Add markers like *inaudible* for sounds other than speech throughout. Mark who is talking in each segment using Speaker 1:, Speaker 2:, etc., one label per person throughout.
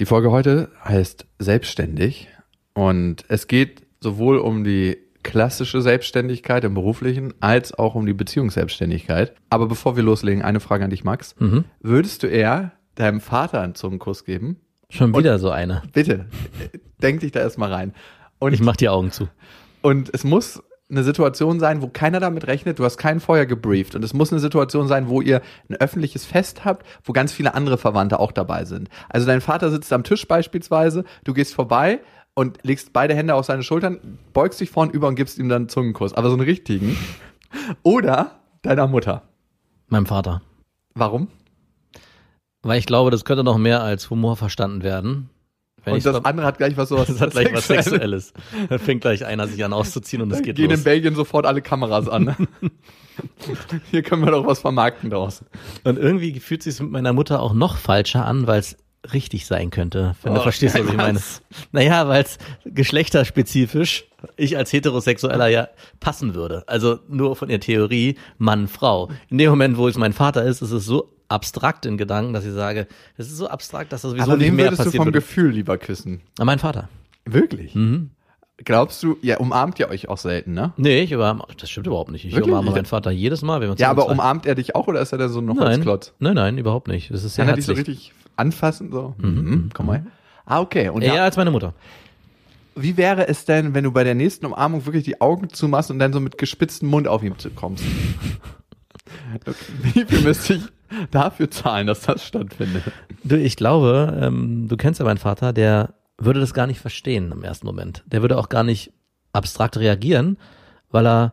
Speaker 1: Die Folge heute heißt Selbstständig und es geht sowohl um die klassische Selbstständigkeit im beruflichen als auch um die Beziehungsselbstständigkeit. Aber bevor wir loslegen, eine Frage an dich, Max. Würdest du eher deinem Vater einen Zungenkuss geben?
Speaker 2: Schon wieder so eine.
Speaker 1: Bitte, denk dich da erstmal rein. Und
Speaker 2: Ich mach die Augen zu.
Speaker 1: Und es muss eine Situation sein, wo keiner damit rechnet, du hast keinen vorher gebrieft. Und es muss eine Situation sein, wo ihr ein öffentliches Fest habt, wo ganz viele andere Verwandte auch dabei sind. Also dein Vater sitzt am Tisch beispielsweise, du gehst vorbei und legst beide Hände auf seine Schultern, beugst dich vorn über und gibst ihm dann einen Zungenkuss. Aber so einen richtigen. Oder deiner Mutter.
Speaker 2: Meinem Vater.
Speaker 1: Warum?
Speaker 2: Weil ich glaube, das könnte noch mehr als Humor verstanden werden. Wenn
Speaker 1: und das andere hat gleich was sowas *laughs*
Speaker 2: das hat gleich was
Speaker 1: Sexuelles.
Speaker 2: Da fängt gleich einer sich an auszuziehen und es geht
Speaker 1: Gehen in
Speaker 2: los.
Speaker 1: Belgien sofort alle Kameras an. *laughs* Hier können wir doch was vermarkten draus.
Speaker 2: Und irgendwie fühlt sich mit meiner Mutter auch noch falscher an, weil es richtig sein könnte, wenn du
Speaker 1: Oh,
Speaker 2: verstehst, was ich meine. Naja, weil es geschlechterspezifisch ich als Heterosexueller ja passen würde. Also nur von der Theorie Mann, Frau. In dem Moment, wo es mein Vater ist, ist es so abstrakt in Gedanken, dass ich sage, das ist so abstrakt, dass das sowieso
Speaker 1: Aber
Speaker 2: nicht
Speaker 1: wem
Speaker 2: mehr
Speaker 1: würdest du vom
Speaker 2: würde.
Speaker 1: Gefühl lieber küssen?
Speaker 2: Ah, mein Vater.
Speaker 1: Wirklich?
Speaker 2: Mhm.
Speaker 1: Glaubst du, ja, umarmt ihr euch auch selten, ne?
Speaker 2: Nee, ich umarme, das stimmt überhaupt nicht. Ich
Speaker 1: Wirklich?
Speaker 2: umarme meinen Vater jedes Mal, wenn wir uns
Speaker 1: Ja, aber
Speaker 2: zusammen-
Speaker 1: umarmt er dich auch oder ist er da so noch als
Speaker 2: nein,
Speaker 1: Klotz?
Speaker 2: nein, nein, überhaupt nicht. Das ist sehr
Speaker 1: Kann er dich so
Speaker 2: herzlich.
Speaker 1: richtig anfassen? So? Mhm. Komm mal. Ah, okay. Und
Speaker 2: Eher
Speaker 1: da,
Speaker 2: als meine Mutter.
Speaker 1: wie wäre es denn, wenn du bei der nächsten Umarmung wirklich die Augen zumachst und dann so mit gespitztem Mund auf ihn kommst? *laughs* Okay. *laughs* Wie viel müsste ich *laughs* dafür zahlen, dass das stattfindet?
Speaker 2: Du, ich glaube, ähm, du kennst ja meinen Vater, der würde das gar nicht verstehen im ersten Moment. Der würde auch gar nicht abstrakt reagieren, weil er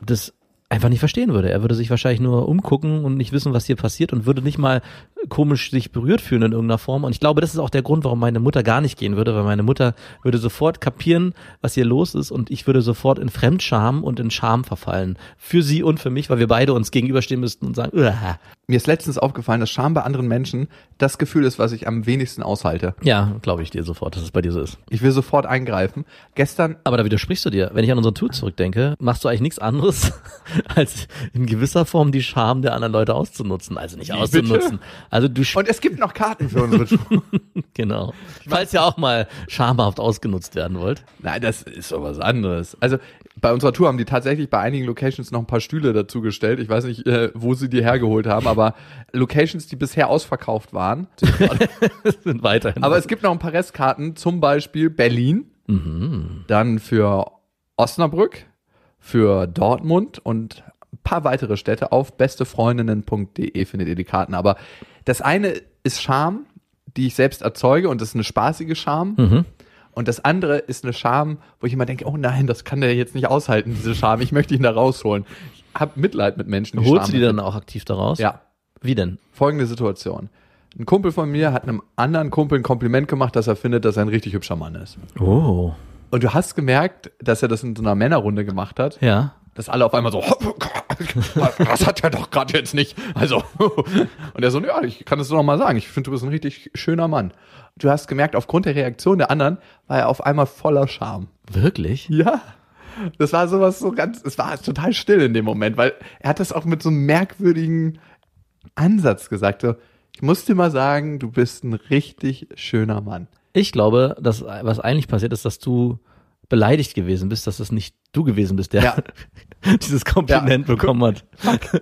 Speaker 2: das einfach nicht verstehen würde. Er würde sich wahrscheinlich nur umgucken und nicht wissen, was hier passiert und würde nicht mal komisch sich berührt fühlen in irgendeiner Form. Und ich glaube, das ist auch der Grund, warum meine Mutter gar nicht gehen würde, weil meine Mutter würde sofort kapieren, was hier los ist und ich würde sofort in Fremdscham und in Scham verfallen. Für sie und für mich, weil wir beide uns gegenüberstehen müssten und sagen, "Uah."
Speaker 1: Mir ist letztens aufgefallen, dass Scham bei anderen Menschen das Gefühl ist, was ich am wenigsten aushalte.
Speaker 2: ja, glaube ich dir sofort, dass es bei dir so ist.
Speaker 1: Ich will sofort eingreifen. Gestern
Speaker 2: Aber da widersprichst du dir. Wenn ich an unseren Tour zurückdenke, machst du eigentlich nichts anderes, *laughs* als in gewisser Form die Scham der anderen Leute auszunutzen. Also nicht auszunutzen. Also du
Speaker 1: und es gibt noch Karten für unsere Tour. *laughs*
Speaker 2: genau. Falls ihr auch mal schamhaft ausgenutzt werden wollt.
Speaker 1: Nein, das ist doch was anderes. Also bei unserer Tour haben die tatsächlich bei einigen Locations noch ein paar Stühle dazugestellt. Ich weiß nicht, äh, wo sie die hergeholt haben, aber Locations, die bisher ausverkauft waren. *laughs*
Speaker 2: sind weiterhin.
Speaker 1: Aber es gibt noch ein paar Restkarten, zum Beispiel Berlin, dann für Osnabrück, für Dortmund und paar weitere Städte. Auf bestefreundinnen.de findet ihr die Karten. Aber das eine ist Scham, die ich selbst erzeuge und das ist eine spaßige Scham. Und das andere ist eine Scham, wo ich immer denke, oh nein, das kann der jetzt nicht aushalten, diese Scham. Ich möchte ihn da rausholen. Ich habe Mitleid mit Menschen, die
Speaker 2: Holst
Speaker 1: Scham
Speaker 2: du die dann auch aktiv daraus?
Speaker 1: Ja,
Speaker 2: Wie denn?
Speaker 1: folgende Situation. Ein Kumpel von mir hat einem anderen Kumpel ein Kompliment gemacht, dass er findet, dass er ein richtig hübscher Mann ist.
Speaker 2: Oh.
Speaker 1: Und du hast gemerkt, dass er das in so einer Männerrunde gemacht hat,
Speaker 2: Ja.
Speaker 1: dass alle auf einmal so, *laughs* das hat er doch gerade jetzt nicht. Also, *laughs* und er so, ja, ich kann es doch noch mal sagen, ich finde, du bist ein richtig schöner Mann. Du hast gemerkt, aufgrund der Reaktion der anderen war er auf einmal voller Scham.
Speaker 2: Wirklich?
Speaker 1: Ja. Das war sowas so ganz, es war total still in dem Moment, weil er hat das auch mit so einem merkwürdigen Ansatz gesagt. So, ich muss dir mal sagen, du bist ein richtig schöner Mann.
Speaker 2: Ich glaube, dass was eigentlich passiert ist, dass du beleidigt gewesen bist, dass es nicht du gewesen bist, der
Speaker 1: Ja. *laughs*
Speaker 2: dieses Kompliment
Speaker 1: Ja.
Speaker 2: bekommen hat. *laughs*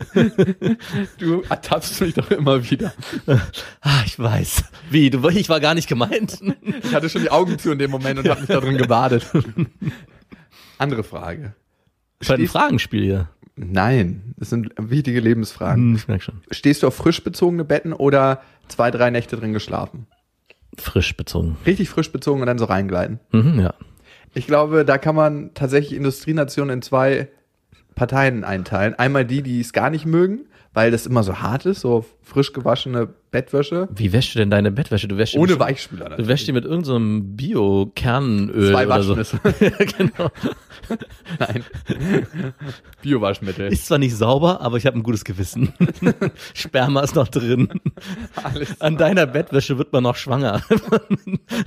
Speaker 1: Du ertappst mich doch immer wieder. *laughs*
Speaker 2: Ah, ich weiß. Wie? Du, ich war gar nicht gemeint.
Speaker 1: Ich hatte schon die Augen zu in dem Moment und habe mich da drin gebadet. Andere Frage.
Speaker 2: Bei ein Fragenspiel hier.
Speaker 1: Nein, das sind wichtige Lebensfragen.
Speaker 2: Hm, ich merke schon.
Speaker 1: Stehst du auf frisch bezogene Betten oder zwei, drei Nächte drin geschlafen?
Speaker 2: Frisch bezogen.
Speaker 1: Richtig frisch bezogen und dann so reingleiten.
Speaker 2: Mhm, ja.
Speaker 1: Ich glaube, da kann man tatsächlich Industrienationen in zwei Parteien einteilen. Einmal die, die es gar nicht mögen, weil das immer so hart ist, so frisch gewaschene Bettwäsche
Speaker 2: Wie wäschst du denn deine Bettwäsche? Du wäschst
Speaker 1: ohne
Speaker 2: bestimmt-
Speaker 1: Weichspüler.
Speaker 2: Du
Speaker 1: natürlich.
Speaker 2: wäschst die mit irgendeinem so Bio-Kernöl
Speaker 1: Zwei
Speaker 2: oder so.
Speaker 1: Waschnüsse. *laughs*
Speaker 2: ja, genau. *laughs*
Speaker 1: Nein. Biowaschmittel.
Speaker 2: Ist zwar nicht sauber, aber ich habe ein gutes Gewissen. *laughs* Sperma ist noch drin.
Speaker 1: Alles.
Speaker 2: An deiner Bettwäsche wird man noch schwanger.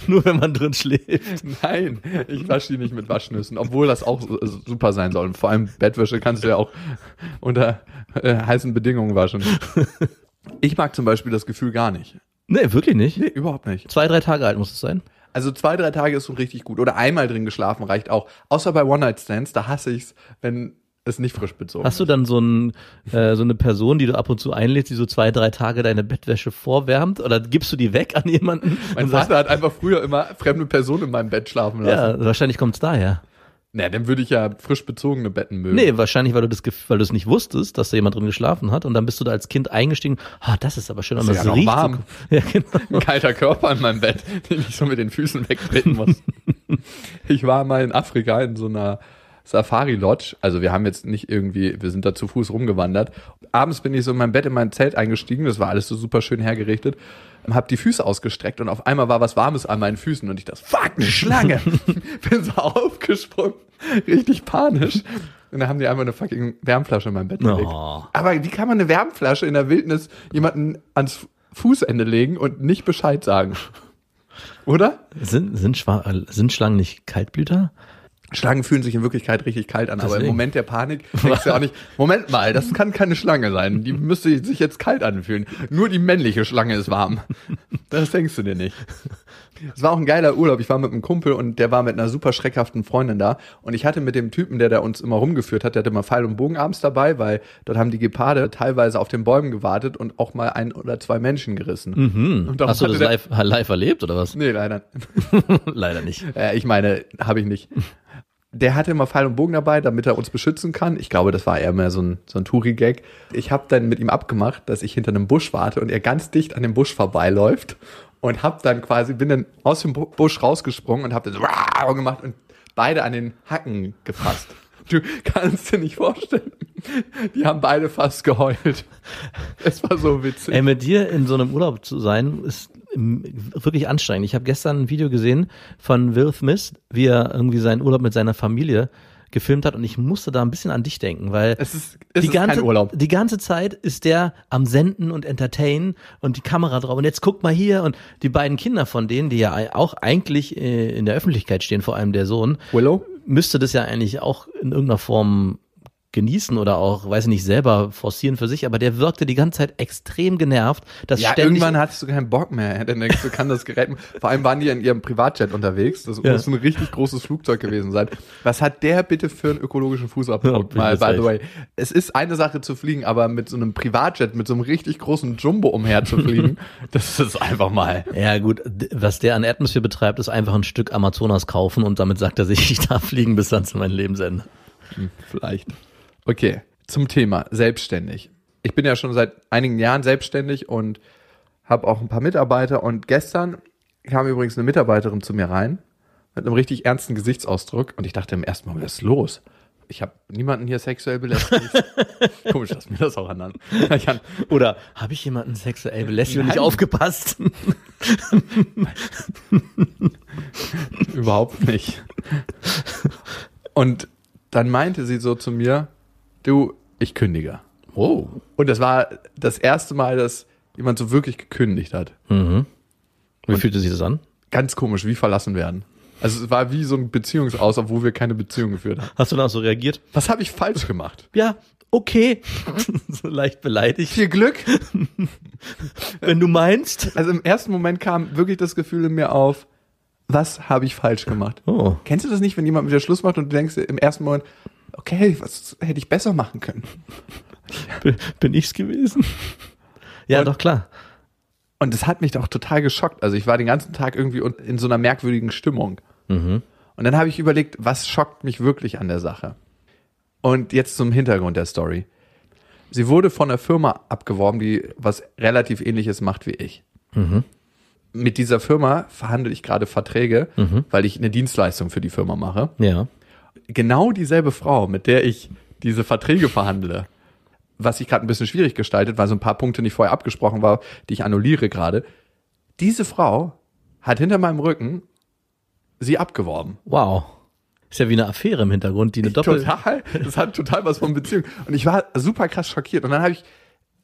Speaker 2: Nur wenn man drin schläft.
Speaker 1: Nein, ich wasche die nicht mit Waschnüssen, obwohl das auch su- super sein soll. Und vor allem Bettwäsche kannst du ja auch unter äh, heißen Bedingungen waschen. Ich mag zum Beispiel das Gefühl gar nicht.
Speaker 2: Nee, wirklich nicht.
Speaker 1: Nee, überhaupt nicht.
Speaker 2: Zwei, drei Tage alt muss es sein.
Speaker 1: Also zwei, drei Tage ist schon richtig gut. Oder einmal drin geschlafen reicht auch. Außer bei One-Night-Stands, da hasse ich's, wenn es nicht frisch bezogen
Speaker 2: Hast du dann so, ein, äh, so eine Person, die du ab und zu einlädst, die so zwei, drei Tage deine Bettwäsche vorwärmt? Oder gibst du die weg an jemanden?
Speaker 1: Mein Vater hat einfach früher immer fremde Personen in meinem Bett schlafen lassen.
Speaker 2: ja, wahrscheinlich kommt's daher.
Speaker 1: Na, dann würde ich ja frisch bezogene Betten mögen.
Speaker 2: Nee, wahrscheinlich, weil du das, weil du es nicht wusstest, dass da jemand drin geschlafen hat und dann bist du da als Kind eingestiegen. Ah, das ist aber schön,
Speaker 1: Ist
Speaker 2: das
Speaker 1: ja
Speaker 2: riecht
Speaker 1: warm.
Speaker 2: so. *laughs* Ja, genau.
Speaker 1: Ein kalter Körper in meinem Bett, *laughs* den ich so mit den Füßen wegtreten muss. *laughs* ich war mal in Afrika in so einer Safari-Lodge. Also wir haben jetzt nicht irgendwie, wir sind da zu Fuß rumgewandert. Abends bin ich so in mein Bett in mein Zelt eingestiegen, das war alles so super schön hergerichtet. Hab die Füße ausgestreckt und auf einmal war was Warmes an meinen Füßen und ich dachte, fuck, eine Schlange. *laughs* bin so aufgesprungen, richtig panisch. Und dann haben die einfach eine fucking Wärmflasche in mein Bett gelegt.
Speaker 2: Oh.
Speaker 1: Aber wie kann man eine Wärmflasche in der Wildnis jemanden ans Fußende legen und nicht Bescheid sagen? Oder?
Speaker 2: Sind, sind, Schwa äh, sind Schlangen nicht Kaltblüter?
Speaker 1: Schlangen fühlen sich in Wirklichkeit richtig kalt an, aber im
Speaker 2: Deswegen.
Speaker 1: Moment der Panik denkst du auch nicht, *laughs* Moment mal, das kann keine Schlange sein. Die müsste sich jetzt kalt anfühlen. Nur die männliche Schlange ist warm. Das denkst du dir nicht. Es war auch ein geiler Urlaub. Ich war mit einem Kumpel und der war mit einer super schreckhaften Freundin da. Und ich hatte mit dem Typen, der da uns immer rumgeführt hat, der hatte immer Pfeil und Bogen abends dabei, weil dort haben die Geparde teilweise auf den Bäumen gewartet und auch mal ein oder zwei Menschen gerissen.
Speaker 2: Hm.
Speaker 1: Darum
Speaker 2: Hast du das live, live erlebt oder was?
Speaker 1: Nee, leider. *laughs*
Speaker 2: Leider nicht.
Speaker 1: Äh, ich meine, habe ich nicht. Der hatte immer Pfeil und Bogen dabei, damit er uns beschützen kann. Ich glaube, das war eher mehr so ein, so ein Touri-Gag. Ich habe dann mit ihm abgemacht, dass ich hinter einem Busch warte und er ganz dicht an dem Busch vorbeiläuft und hab dann quasi, bin dann aus dem Bu- Busch rausgesprungen und hab dann so gemacht und beide an den Hacken gefasst. Du kannst dir nicht vorstellen. Die haben beide fast geheult. Es war so witzig.
Speaker 2: Ey, mit dir in so einem Urlaub zu sein, ist wirklich anstrengend. Ich habe gestern ein Video gesehen von Will Smith, wie er irgendwie seinen Urlaub mit seiner Familie gefilmt hat und ich musste da ein bisschen an dich denken, weil
Speaker 1: es ist, es
Speaker 2: die ganze, die ganze Zeit ist der am Senden und entertainen und die Kamera drauf und jetzt guck mal hier und die beiden Kinder von denen, die ja auch eigentlich äh, in der Öffentlichkeit stehen, vor allem der Sohn,
Speaker 1: Willow?
Speaker 2: müsste das ja eigentlich auch in irgendeiner Form genießen oder auch, weiß ich nicht, selber forcieren für sich, aber der wirkte die ganze Zeit extrem genervt, dass
Speaker 1: Ja,
Speaker 2: ständig
Speaker 1: irgendwann hattest du keinen Bock mehr. Dann denkst du, kann das Gerät. Vor allem waren die in ihrem Privatjet unterwegs. Das
Speaker 2: Ja.
Speaker 1: muss ein richtig großes Flugzeug gewesen sein. Was hat der bitte für einen ökologischen
Speaker 2: Ja,
Speaker 1: Fußabdruck?
Speaker 2: bin
Speaker 1: Mal, by the way. Es ist eine Sache zu fliegen, aber mit so einem Privatjet, mit so einem richtig großen Jumbo umher zu fliegen, *laughs* das ist einfach mal.
Speaker 2: Ja gut, was der an Atmosphere betreibt, ist einfach ein Stück Amazonas kaufen und damit sagt er sich, *laughs* ich darf fliegen bis dann zu meinem Lebensende.
Speaker 1: Vielleicht. Okay, zum Thema selbstständig. Ich bin ja schon seit einigen Jahren selbstständig und habe auch ein paar Mitarbeiter. Und gestern kam übrigens eine Mitarbeiterin zu mir rein mit einem richtig ernsten Gesichtsausdruck. Und ich dachte im ersten Mal, was ist los? Ich habe niemanden hier sexuell belästigt. *laughs* Komisch, dass mir das auch an. Ich kann,
Speaker 2: Oder habe ich jemanden sexuell belästigt und nicht aufgepasst? *laughs*
Speaker 1: Überhaupt nicht. Und dann meinte sie so zu mir, du, ich kündige.
Speaker 2: Oh.
Speaker 1: Und das war das erste Mal, dass jemand so wirklich gekündigt hat.
Speaker 2: Mhm. Wie fühlte sich das an?
Speaker 1: Ganz komisch, wie verlassen werden. Also es war wie so ein Beziehungsaus, obwohl wir keine Beziehung geführt haben.
Speaker 2: Hast du dann auch so reagiert?
Speaker 1: Was habe ich falsch gemacht?
Speaker 2: Ja, okay. *laughs* so leicht beleidigt.
Speaker 1: Viel Glück. *laughs*
Speaker 2: Wenn du meinst.
Speaker 1: Also im ersten Moment kam wirklich das Gefühl in mir auf, was habe ich falsch gemacht?
Speaker 2: Oh.
Speaker 1: Kennst du das nicht, wenn jemand mit dir Schluss macht und du denkst im ersten Moment, okay, was hätte ich besser machen können? *laughs*
Speaker 2: Bin, ich's gewesen? Ja,
Speaker 1: Und-
Speaker 2: doch klar.
Speaker 1: Und das hat mich doch total geschockt. Also ich war den ganzen Tag irgendwie in so einer merkwürdigen Stimmung.
Speaker 2: Mhm.
Speaker 1: Und dann habe ich überlegt, was schockt mich wirklich an der Sache? Und jetzt zum Hintergrund der Story. Sie wurde von einer Firma abgeworben, die was relativ ähnliches macht wie ich. Mit dieser Firma verhandle ich gerade Verträge, weil ich eine Dienstleistung für die Firma mache.
Speaker 2: Ja.
Speaker 1: Genau dieselbe Frau, mit der ich diese Verträge verhandle, was sich gerade ein bisschen schwierig gestaltet, weil so ein paar Punkte nicht vorher abgesprochen war, die ich annulliere gerade. Diese Frau hat hinter meinem Rücken sie abgeworben.
Speaker 2: Wow. Ist ja wie eine Affäre im Hintergrund, die eine Doppel...
Speaker 1: Total. Das hat total was von Beziehung. Und ich war super krass schockiert. Und dann habe ich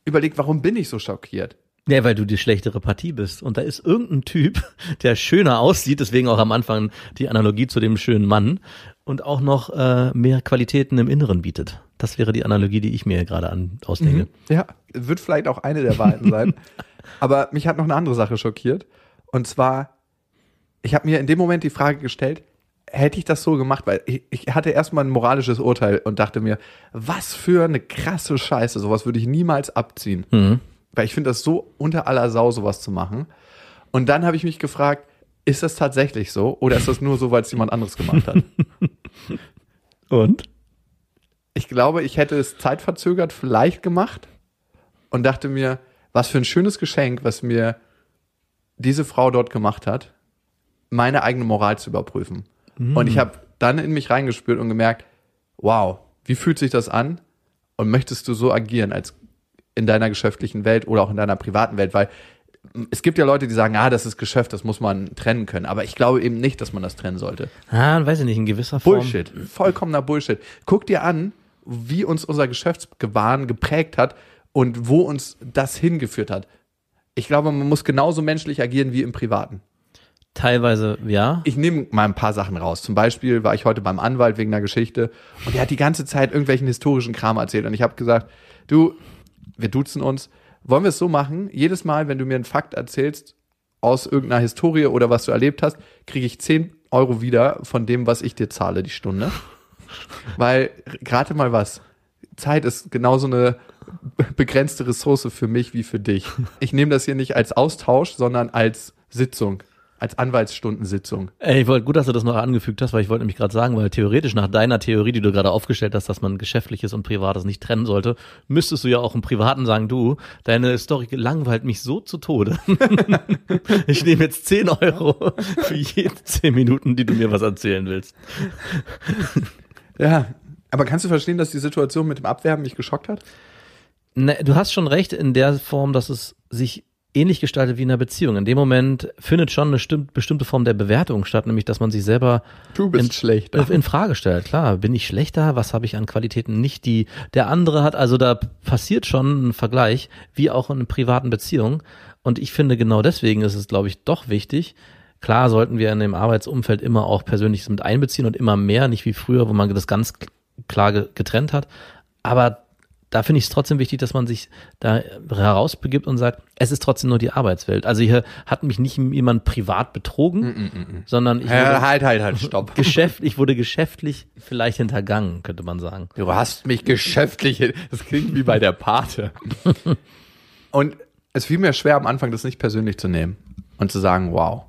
Speaker 1: überlegt, warum bin ich so schockiert?
Speaker 2: Ja, weil du die schlechtere Partie bist. Und da ist irgendein Typ, *laughs* der schöner aussieht, deswegen auch am Anfang die Analogie zu dem schönen Mann und auch noch äh, mehr Qualitäten im Inneren bietet. Das wäre die Analogie, die ich mir gerade an, ausdenke.
Speaker 1: Ja, wird vielleicht auch eine der Wahrheiten sein. *laughs* Aber mich hat noch eine andere Sache schockiert. Und zwar, ich habe mir in dem Moment die Frage gestellt, hätte ich das so gemacht, weil ich, ich hatte erstmal ein moralisches Urteil und dachte mir, was für eine krasse Scheiße, sowas würde ich niemals abziehen.
Speaker 2: Mhm.
Speaker 1: Weil ich finde das so unter aller Sau, sowas zu machen. Und dann habe ich mich gefragt, ist das tatsächlich so oder ist das nur so, weil es jemand anderes gemacht hat? *laughs*
Speaker 2: Und?
Speaker 1: ich glaube, ich hätte es zeitverzögert vielleicht gemacht und dachte mir, was für ein schönes Geschenk, was mir diese Frau dort gemacht hat, meine eigene Moral zu überprüfen. Und ich habe dann in mich reingespürt und gemerkt, wow, wie fühlt sich das an? Und möchtest du so agieren als in deiner geschäftlichen Welt oder auch in deiner privaten Welt? Weil es gibt ja Leute, die sagen, ah, das ist Geschäft, das muss man trennen können. Aber ich glaube eben nicht, dass man das trennen sollte.
Speaker 2: Ah, weiß ich nicht, in gewisser Form.
Speaker 1: Bullshit. Vollkommener Bullshit. Guck dir an, wie uns unser Geschäftsgebaren geprägt hat und wo uns das hingeführt hat. Ich glaube, man muss genauso menschlich agieren wie im Privaten.
Speaker 2: Teilweise, ja.
Speaker 1: Ich nehme mal ein paar Sachen raus. Zum Beispiel war ich heute beim Anwalt wegen einer Geschichte und der hat die ganze Zeit irgendwelchen historischen Kram erzählt und ich habe gesagt, du, wir duzen uns, wollen wir es so machen, jedes Mal, wenn du mir einen Fakt erzählst aus irgendeiner Historie oder was du erlebt hast, kriege ich 10 Euro wieder von dem, was ich dir zahle die Stunde. *laughs* Weil gerade mal was, Zeit ist genauso eine begrenzte Ressource für mich wie für dich. Ich nehme das hier nicht als Austausch, sondern als Sitzung, als Anwaltsstundensitzung.
Speaker 2: Ey, ich wollte gut, dass du das noch angefügt hast, weil ich wollte nämlich gerade sagen, weil theoretisch nach deiner Theorie, die du gerade aufgestellt hast, dass man geschäftliches und privates nicht trennen sollte, müsstest du ja auch im Privaten sagen, du, deine Story langweilt mich so zu Tode. *laughs* ich nehme jetzt 10 Euro für jede 10 Minuten, die du mir was erzählen willst.
Speaker 1: Ja, aber kannst du verstehen, dass die Situation mit dem Abwerben mich geschockt hat?
Speaker 2: Ne, du hast schon recht in der Form, dass es sich ähnlich gestaltet wie in einer Beziehung. In dem Moment findet schon eine stimmt, bestimmte Form der Bewertung statt, nämlich dass man sich selber
Speaker 1: Du bist
Speaker 2: in,
Speaker 1: schlechter.
Speaker 2: in Frage stellt. Klar, bin ich schlechter? Was habe ich an Qualitäten nicht, die der andere hat? Also da passiert schon ein Vergleich, wie auch in privaten Beziehungen. Und ich finde genau deswegen ist es, glaube ich, doch wichtig. Klar sollten wir in dem Arbeitsumfeld immer auch Persönliches mit einbeziehen und immer mehr, nicht wie früher, wo man das ganz klar ge- getrennt hat. Aber da finde ich es trotzdem wichtig, dass man sich da herausbegibt und sagt, es ist trotzdem nur die Arbeitswelt. Also hier hat mich nicht jemand privat betrogen, sondern ich
Speaker 1: Ja,
Speaker 2: wurde,
Speaker 1: halt, halt, halt, stopp.
Speaker 2: Geschäft, ich wurde geschäftlich vielleicht hintergangen, könnte man sagen.
Speaker 1: Du hast mich geschäftlich. Das klingt wie bei der Pate. *laughs* Und es fiel mir schwer am Anfang, das nicht persönlich zu nehmen und zu sagen, wow,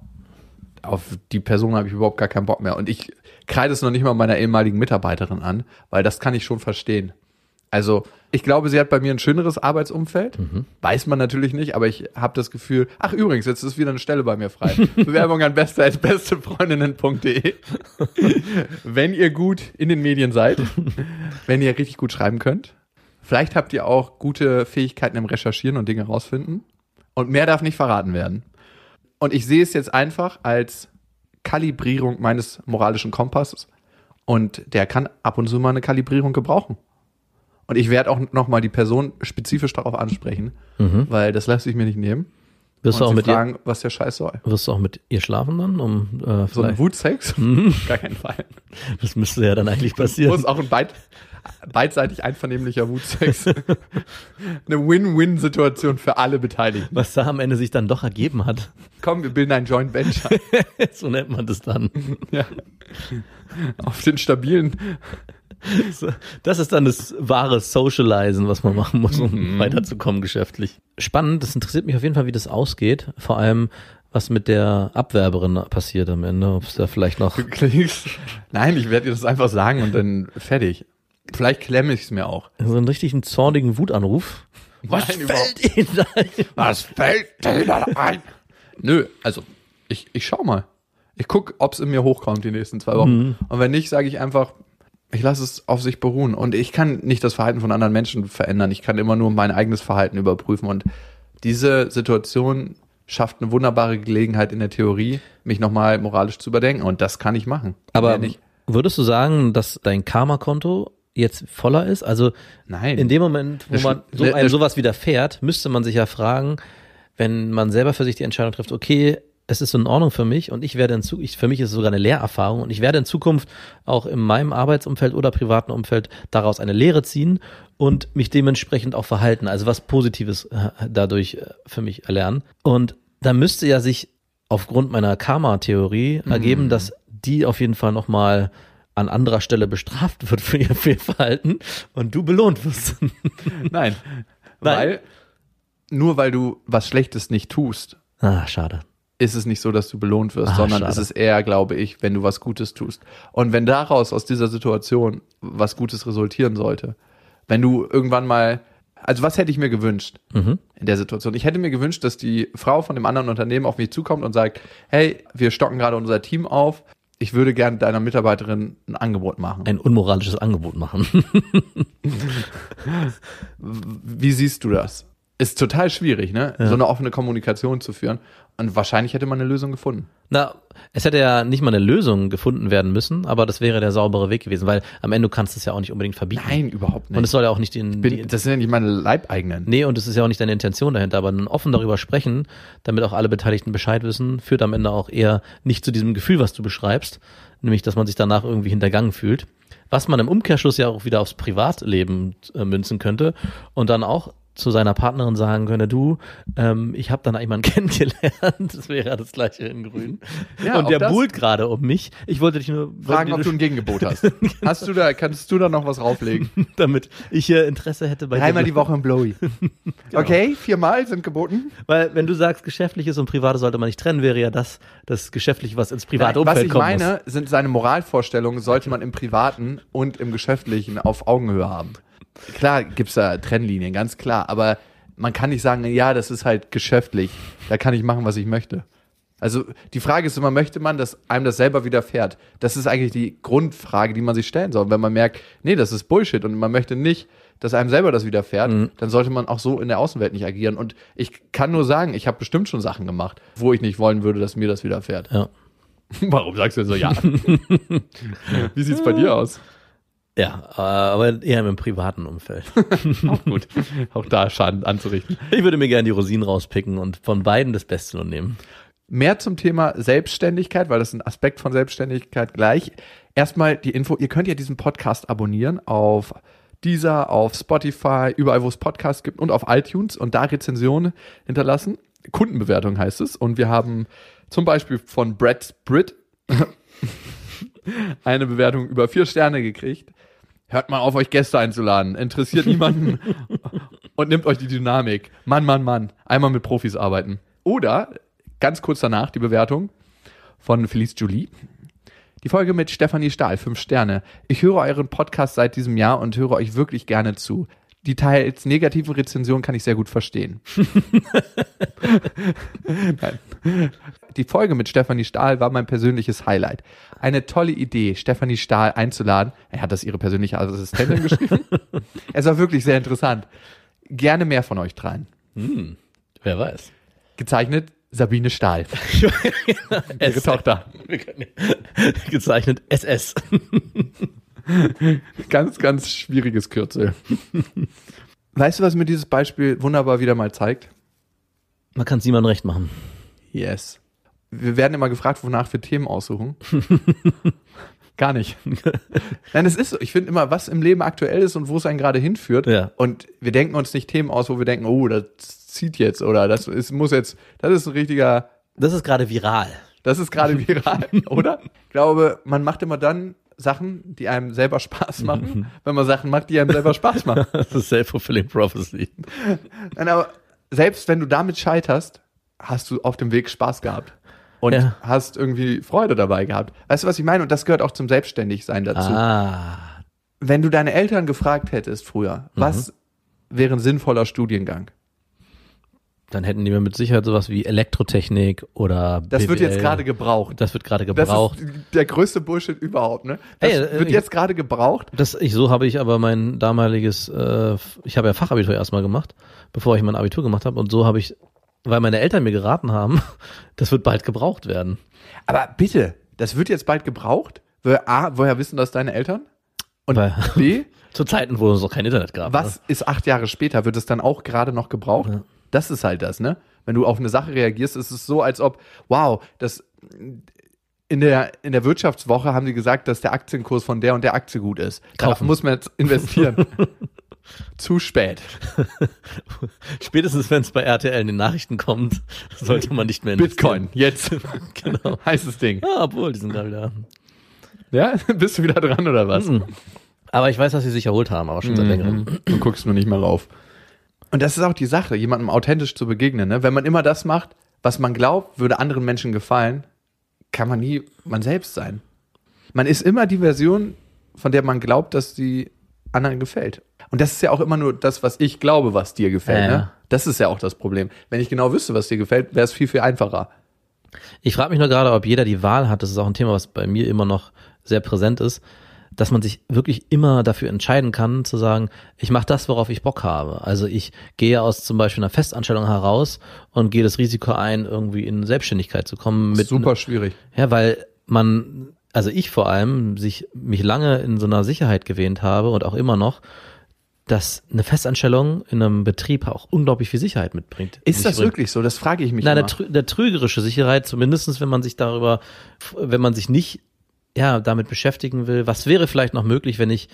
Speaker 1: auf die Person habe ich überhaupt gar keinen Bock mehr. Und ich kreide es noch nicht mal meiner ehemaligen Mitarbeiterin an, weil das kann ich schon verstehen. Also ich glaube, sie hat bei mir ein schöneres Arbeitsumfeld. Weiß man natürlich nicht, aber ich habe das Gefühl, ach übrigens, jetzt ist wieder eine Stelle bei mir frei. *laughs* Bewerbung an beste als bestefreundinnen.de. *laughs* Wenn ihr gut in den Medien seid, wenn ihr richtig gut schreiben könnt. Vielleicht habt ihr auch gute Fähigkeiten im Recherchieren und Dinge rausfinden. Und mehr darf nicht verraten werden. Und ich sehe es jetzt einfach als Kalibrierung meines moralischen Kompasses. Und der kann ab und zu mal eine Kalibrierung gebrauchen. Und ich werde auch nochmal die Person spezifisch darauf ansprechen, weil das lässt sich mir nicht nehmen.
Speaker 2: Wirst du auch mit ihr,
Speaker 1: fragen, was der Scheiß soll.
Speaker 2: wirst du auch mit ihr schlafen dann? Um, äh,
Speaker 1: So ein
Speaker 2: vielleicht,
Speaker 1: Wutsex? *laughs* Gar keinen Fall.
Speaker 2: das müsste ja dann eigentlich passieren.
Speaker 1: Muss auch ein beid, beidseitig einvernehmlicher Wutsex. *laughs* Eine Win-Win-Situation für alle Beteiligten.
Speaker 2: Was da am Ende sich dann doch ergeben hat.
Speaker 1: Komm, wir bilden ein Joint Venture. *laughs*
Speaker 2: so nennt man das dann.
Speaker 1: ja. Auf den stabilen.
Speaker 2: Das ist dann das wahre Socializen, was man machen muss, um
Speaker 1: Mhm.
Speaker 2: weiterzukommen geschäftlich. Spannend, das interessiert mich auf jeden Fall, wie das ausgeht. Vor allem, was mit der Abwerberin passiert am Ende. Ob es da vielleicht noch.
Speaker 1: Nein, ich werde dir das einfach sagen und dann fertig. Vielleicht klemme ich es mir auch.
Speaker 2: So einen richtigen zornigen Wutanruf. Was
Speaker 1: Nein,
Speaker 2: fällt Ihnen ein?
Speaker 1: Was fällt dir da ein? Nö, also ich, ich schau mal. Ich guck, ob es in mir hochkommt die nächsten zwei Wochen. Und wenn nicht, sage ich einfach, Ich lasse es auf sich beruhen. Und ich kann nicht das Verhalten von anderen Menschen verändern. Ich kann immer nur mein eigenes Verhalten überprüfen. Und diese Situation schafft eine wunderbare Gelegenheit in der Theorie, mich nochmal moralisch zu überdenken. Und das kann ich machen.
Speaker 2: Aber
Speaker 1: nicht.
Speaker 2: würdest du sagen, dass dein Karma-Konto jetzt voller ist? Also
Speaker 1: Nein.
Speaker 2: in dem Moment, wo man so einem sowas widerfährt, müsste man sich ja fragen, wenn man selber für sich die Entscheidung trifft, okay, es ist in Ordnung für mich und ich werde in Zukunft, für mich ist es sogar eine Lehrerfahrung und ich werde in Zukunft auch in meinem Arbeitsumfeld oder privaten Umfeld daraus eine Lehre ziehen und mich dementsprechend auch verhalten, also was Positives äh, dadurch äh, für mich erlernen. Und da müsste ja sich aufgrund meiner Karma-Theorie ergeben, dass die auf jeden Fall nochmal an anderer Stelle bestraft wird für ihr, *laughs* für ihr Verhalten und du belohnt wirst. *laughs*
Speaker 1: Nein. Weil, nur weil du was Schlechtes nicht tust,
Speaker 2: ah, schade.
Speaker 1: Ist es nicht so, dass du belohnt wirst,
Speaker 2: Ah,
Speaker 1: sondern
Speaker 2: schade.
Speaker 1: es ist eher, glaube ich, wenn du was Gutes tust. Und wenn daraus aus dieser Situation was Gutes resultieren sollte, wenn du irgendwann mal, also was hätte ich mir gewünscht
Speaker 2: Mhm.
Speaker 1: in der Situation? Ich hätte mir gewünscht, dass die Frau von dem anderen Unternehmen auf mich zukommt und sagt, hey, wir stocken gerade unser Team auf. Ich würde gerne deiner Mitarbeiterin ein Angebot machen.
Speaker 2: Ein unmoralisches Angebot machen. *laughs*
Speaker 1: Wie siehst du das? Ist total schwierig, ne? So eine offene Kommunikation zu führen. Und wahrscheinlich hätte man eine Lösung gefunden.
Speaker 2: Na, es hätte ja nicht mal eine Lösung gefunden werden müssen, aber das wäre der saubere Weg gewesen, weil am Ende kannst du es ja auch nicht unbedingt verbieten.
Speaker 1: Nein, überhaupt nicht.
Speaker 2: Und es soll ja auch nicht den, die,
Speaker 1: Bin, das sind ja nicht meine Leibeigenen.
Speaker 2: nee, und es ist ja auch nicht deine Intention dahinter, aber ein offen darüber sprechen, damit auch alle Beteiligten Bescheid wissen, führt am Ende auch eher nicht zu diesem Gefühl, was du beschreibst, nämlich, dass man sich danach irgendwie hintergangen fühlt. Was man im Umkehrschluss ja auch wieder aufs Privatleben äh, münzen könnte und dann auch zu seiner Partnerin sagen könnte, du, ähm, ich habe dann jemanden *laughs* kennengelernt, das wäre ja das gleiche in Grün.
Speaker 1: Ja,
Speaker 2: und der buhlt gerade um mich. Ich wollte dich nur
Speaker 1: Fragen, ob du ein Gegengebot hast. *laughs* Hast du da, kannst du da noch was rauflegen? *laughs*
Speaker 2: damit ich hier Interesse hätte bei
Speaker 1: Dreimal die Woche im Blowy. Okay, viermal sind geboten.
Speaker 2: Weil wenn du sagst, geschäftliches und private sollte man nicht trennen, wäre ja das das geschäftliche, was ins private
Speaker 1: was
Speaker 2: Umfeld
Speaker 1: ich
Speaker 2: kommen
Speaker 1: meine, sind seine Moralvorstellungen, sollte man im Privaten und im Geschäftlichen auf Augenhöhe haben. Klar gibt's da Trennlinien, ganz klar. Aber man kann nicht sagen, ja, das ist halt geschäftlich. Da kann ich machen, was ich möchte. Also die Frage ist immer, möchte man, dass einem das selber widerfährt? Das ist eigentlich die Grundfrage, die man sich stellen soll. Wenn man merkt, nee, das ist Bullshit und man möchte nicht, dass einem selber das widerfährt, dann sollte man auch so in der Außenwelt nicht agieren. Und ich kann nur sagen, ich habe bestimmt schon Sachen gemacht, wo ich nicht wollen würde, dass mir das widerfährt.
Speaker 2: Ja. *laughs*
Speaker 1: Warum sagst du so ja? *laughs* Wie sieht's bei dir aus?
Speaker 2: Ja, äh, aber eher im privaten Umfeld. *laughs*
Speaker 1: Auch gut. Auch da Schaden anzurichten.
Speaker 2: Ich würde mir gerne die Rosinen rauspicken und von beiden das Beste und nehmen.
Speaker 1: Mehr zum Thema Selbstständigkeit, weil das ist ein Aspekt von Selbstständigkeit gleich. Erstmal die Info, ihr könnt ja diesen Podcast abonnieren auf Deezer, auf Spotify, überall wo es Podcasts gibt und auf iTunes und da Rezensionen hinterlassen. Kundenbewertung heißt es. Und wir haben zum Beispiel von Brad Britt *laughs* eine Bewertung über vier Sterne gekriegt. Hört mal auf, euch Gäste einzuladen. Interessiert niemanden und nimmt euch die Dynamik. Mann, Mann, Mann. Einmal mit Profis arbeiten. Oder ganz kurz danach die Bewertung von Felice Julie. Die Folge mit Stefanie Stahl, fünf Sterne. Ich höre euren Podcast seit diesem Jahr und höre euch wirklich gerne zu. Die teils negativen Rezensionen kann ich sehr gut verstehen. *laughs* Die Folge mit Stefanie Stahl war mein persönliches Highlight. Eine tolle Idee, Stefanie Stahl einzuladen. Er hat das ihre persönliche Assistentin geschrieben. *laughs* es war wirklich sehr interessant. Gerne mehr von euch dreien.
Speaker 2: Wer weiß.
Speaker 1: Gezeichnet Sabine Stahl. *laughs* ihre Tochter.
Speaker 2: Gezeichnet SS. *laughs*
Speaker 1: Ganz, ganz schwieriges Kürzel. *laughs* Weißt du, was mir dieses Beispiel wunderbar wieder mal zeigt?
Speaker 2: Man kann es niemandem recht machen.
Speaker 1: Yes. Wir werden immer gefragt, wonach wir Themen aussuchen. *laughs* Gar nicht. Nein, es ist so. Ich finde immer, was im Leben aktuell ist und wo es einen gerade hinführt.
Speaker 2: Ja.
Speaker 1: Und wir denken uns nicht Themen aus, wo wir denken, oh, das zieht jetzt oder das ist, muss jetzt, das ist ein richtiger,
Speaker 2: Das ist gerade viral.
Speaker 1: das ist gerade viral, oder? Ich glaube, man macht immer dann Sachen, die einem selber Spaß machen, wenn man Sachen macht, die einem selber Spaß machen. *laughs*
Speaker 2: Das ist self-fulfilling prophecy. *laughs*
Speaker 1: Nein, aber selbst wenn du damit scheiterst, hast du auf dem Weg Spaß gehabt. Und
Speaker 2: Ja.
Speaker 1: hast irgendwie Freude dabei gehabt. Weißt du, was ich meine? Und das gehört auch zum Selbstständigsein dazu.
Speaker 2: Ah.
Speaker 1: Wenn du deine Eltern gefragt hättest früher, was wäre ein sinnvoller Studiengang?
Speaker 2: Dann hätten die mir mit Sicherheit sowas wie Elektrotechnik oder
Speaker 1: Das wird
Speaker 2: BWL.
Speaker 1: jetzt gerade gebraucht.
Speaker 2: Das wird gerade
Speaker 1: Das
Speaker 2: gebraucht.
Speaker 1: ist der größte Bullshit überhaupt, ne? Das
Speaker 2: Ey, äh,
Speaker 1: wird
Speaker 2: ich-
Speaker 1: jetzt gerade gebraucht.
Speaker 2: Das, ich, so habe ich aber mein damaliges, äh, ich habe ja Fachabitur erstmal gemacht, bevor ich mein Abitur gemacht habe. Und so habe ich, weil meine Eltern mir geraten haben, *laughs* das wird bald gebraucht werden.
Speaker 1: Aber bitte, das wird jetzt bald gebraucht? Woher, A, woher wissen das deine Eltern? Und
Speaker 2: Weil-
Speaker 1: B, *laughs*
Speaker 2: Zu Zeiten, wo es noch kein Internet gab.
Speaker 1: was ist acht Jahre später? Wird es dann auch gerade noch gebraucht? Das ist halt das, ne? Wenn du auf eine Sache reagierst, ist es so, als ob, wow, das in der, in der Wirtschaftswoche haben sie gesagt, dass der Aktienkurs von der und der Aktie gut ist. Darauf muss man jetzt investieren. *laughs* Zu spät. *laughs*
Speaker 2: Spätestens wenn es bei RTL in den Nachrichten kommt, *laughs* sollte man nicht mehr investieren.
Speaker 1: Bitcoin, jetzt.
Speaker 2: Genau.
Speaker 1: Heißes Ding.
Speaker 2: Ja, obwohl, die sind gerade wieder.
Speaker 1: Ja, bist du wieder dran oder was?
Speaker 2: Aber ich weiß, dass sie sich erholt haben, aber schon seit längerem.
Speaker 1: Du guckst nur nicht mehr rauf. Und das ist auch die Sache, jemandem authentisch zu begegnen. Ne? Wenn man immer das macht, was man glaubt, würde anderen Menschen gefallen, kann man nie man selbst sein. Man ist immer die Version, von der man glaubt, dass die anderen gefällt. Und das ist ja auch immer nur das, was ich glaube, was dir gefällt.
Speaker 2: Ja,
Speaker 1: Ne? Das ist ja auch das Problem. Wenn ich genau wüsste, was dir gefällt, wäre es viel, viel einfacher.
Speaker 2: Ich frage mich nur gerade, ob jeder die Wahl hat, das ist auch ein Thema, was bei mir immer noch sehr präsent ist, dass man sich wirklich immer dafür entscheiden kann, zu sagen, ich mache das, worauf ich Bock habe. Also ich gehe aus zum Beispiel einer Festanstellung heraus und gehe das Risiko ein, irgendwie in Selbstständigkeit zu kommen. Mit
Speaker 1: Super schwierig.
Speaker 2: Ja, weil man, also ich vor allem, sich mich lange in so einer Sicherheit gewähnt habe und auch immer noch, dass eine Festanstellung in einem Betrieb auch unglaublich viel Sicherheit mitbringt.
Speaker 1: Ist das
Speaker 2: bringt.
Speaker 1: wirklich so? Das frage ich mich
Speaker 2: Nein, der trügerische Sicherheit, zumindestens wenn man sich darüber, wenn man sich nicht ja, damit beschäftigen will, was wäre vielleicht noch möglich, wenn ich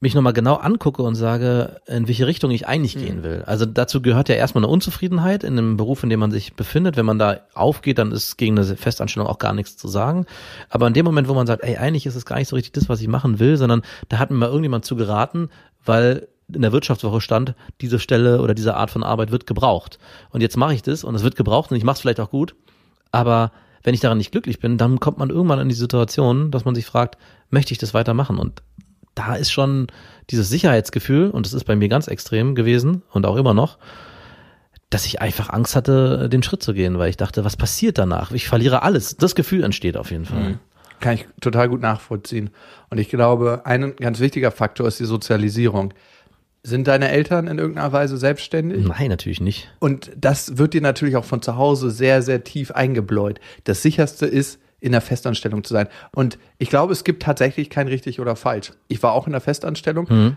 Speaker 2: mich nochmal genau angucke und sage, in welche Richtung ich eigentlich gehen will. Also dazu gehört ja erstmal eine Unzufriedenheit in dem Beruf, in dem man sich befindet. Wenn man da aufgeht, dann ist gegen eine Festanstellung auch gar nichts zu sagen. Aber in dem Moment, wo man sagt, ey, eigentlich ist es gar nicht so richtig das, was ich machen will, sondern da hat mir mal irgendjemand zu geraten, weil in der Wirtschaftswoche stand, diese Stelle oder diese Art von Arbeit wird gebraucht. Und jetzt mache ich das und es wird gebraucht und ich mache es vielleicht auch gut. Aber wenn ich daran nicht glücklich bin, dann kommt man irgendwann in die Situation, dass man sich fragt, möchte ich das weitermachen? Und da ist schon dieses Sicherheitsgefühl, und das ist bei mir ganz extrem gewesen und auch immer noch, dass ich einfach Angst hatte, den Schritt zu gehen, weil ich dachte, was passiert danach? Ich verliere alles. Das Gefühl entsteht auf jeden Fall.
Speaker 1: Kann ich total gut nachvollziehen. Und ich glaube, ein ganz wichtiger Faktor ist die Sozialisierung. Sind deine Eltern in irgendeiner Weise selbstständig?
Speaker 2: Nein, natürlich nicht.
Speaker 1: Und das wird dir natürlich auch von zu Hause sehr, sehr tief eingebläut. Das sicherste ist, in der Festanstellung zu sein. Und ich glaube, es gibt tatsächlich kein richtig oder falsch. Ich war auch in der Festanstellung.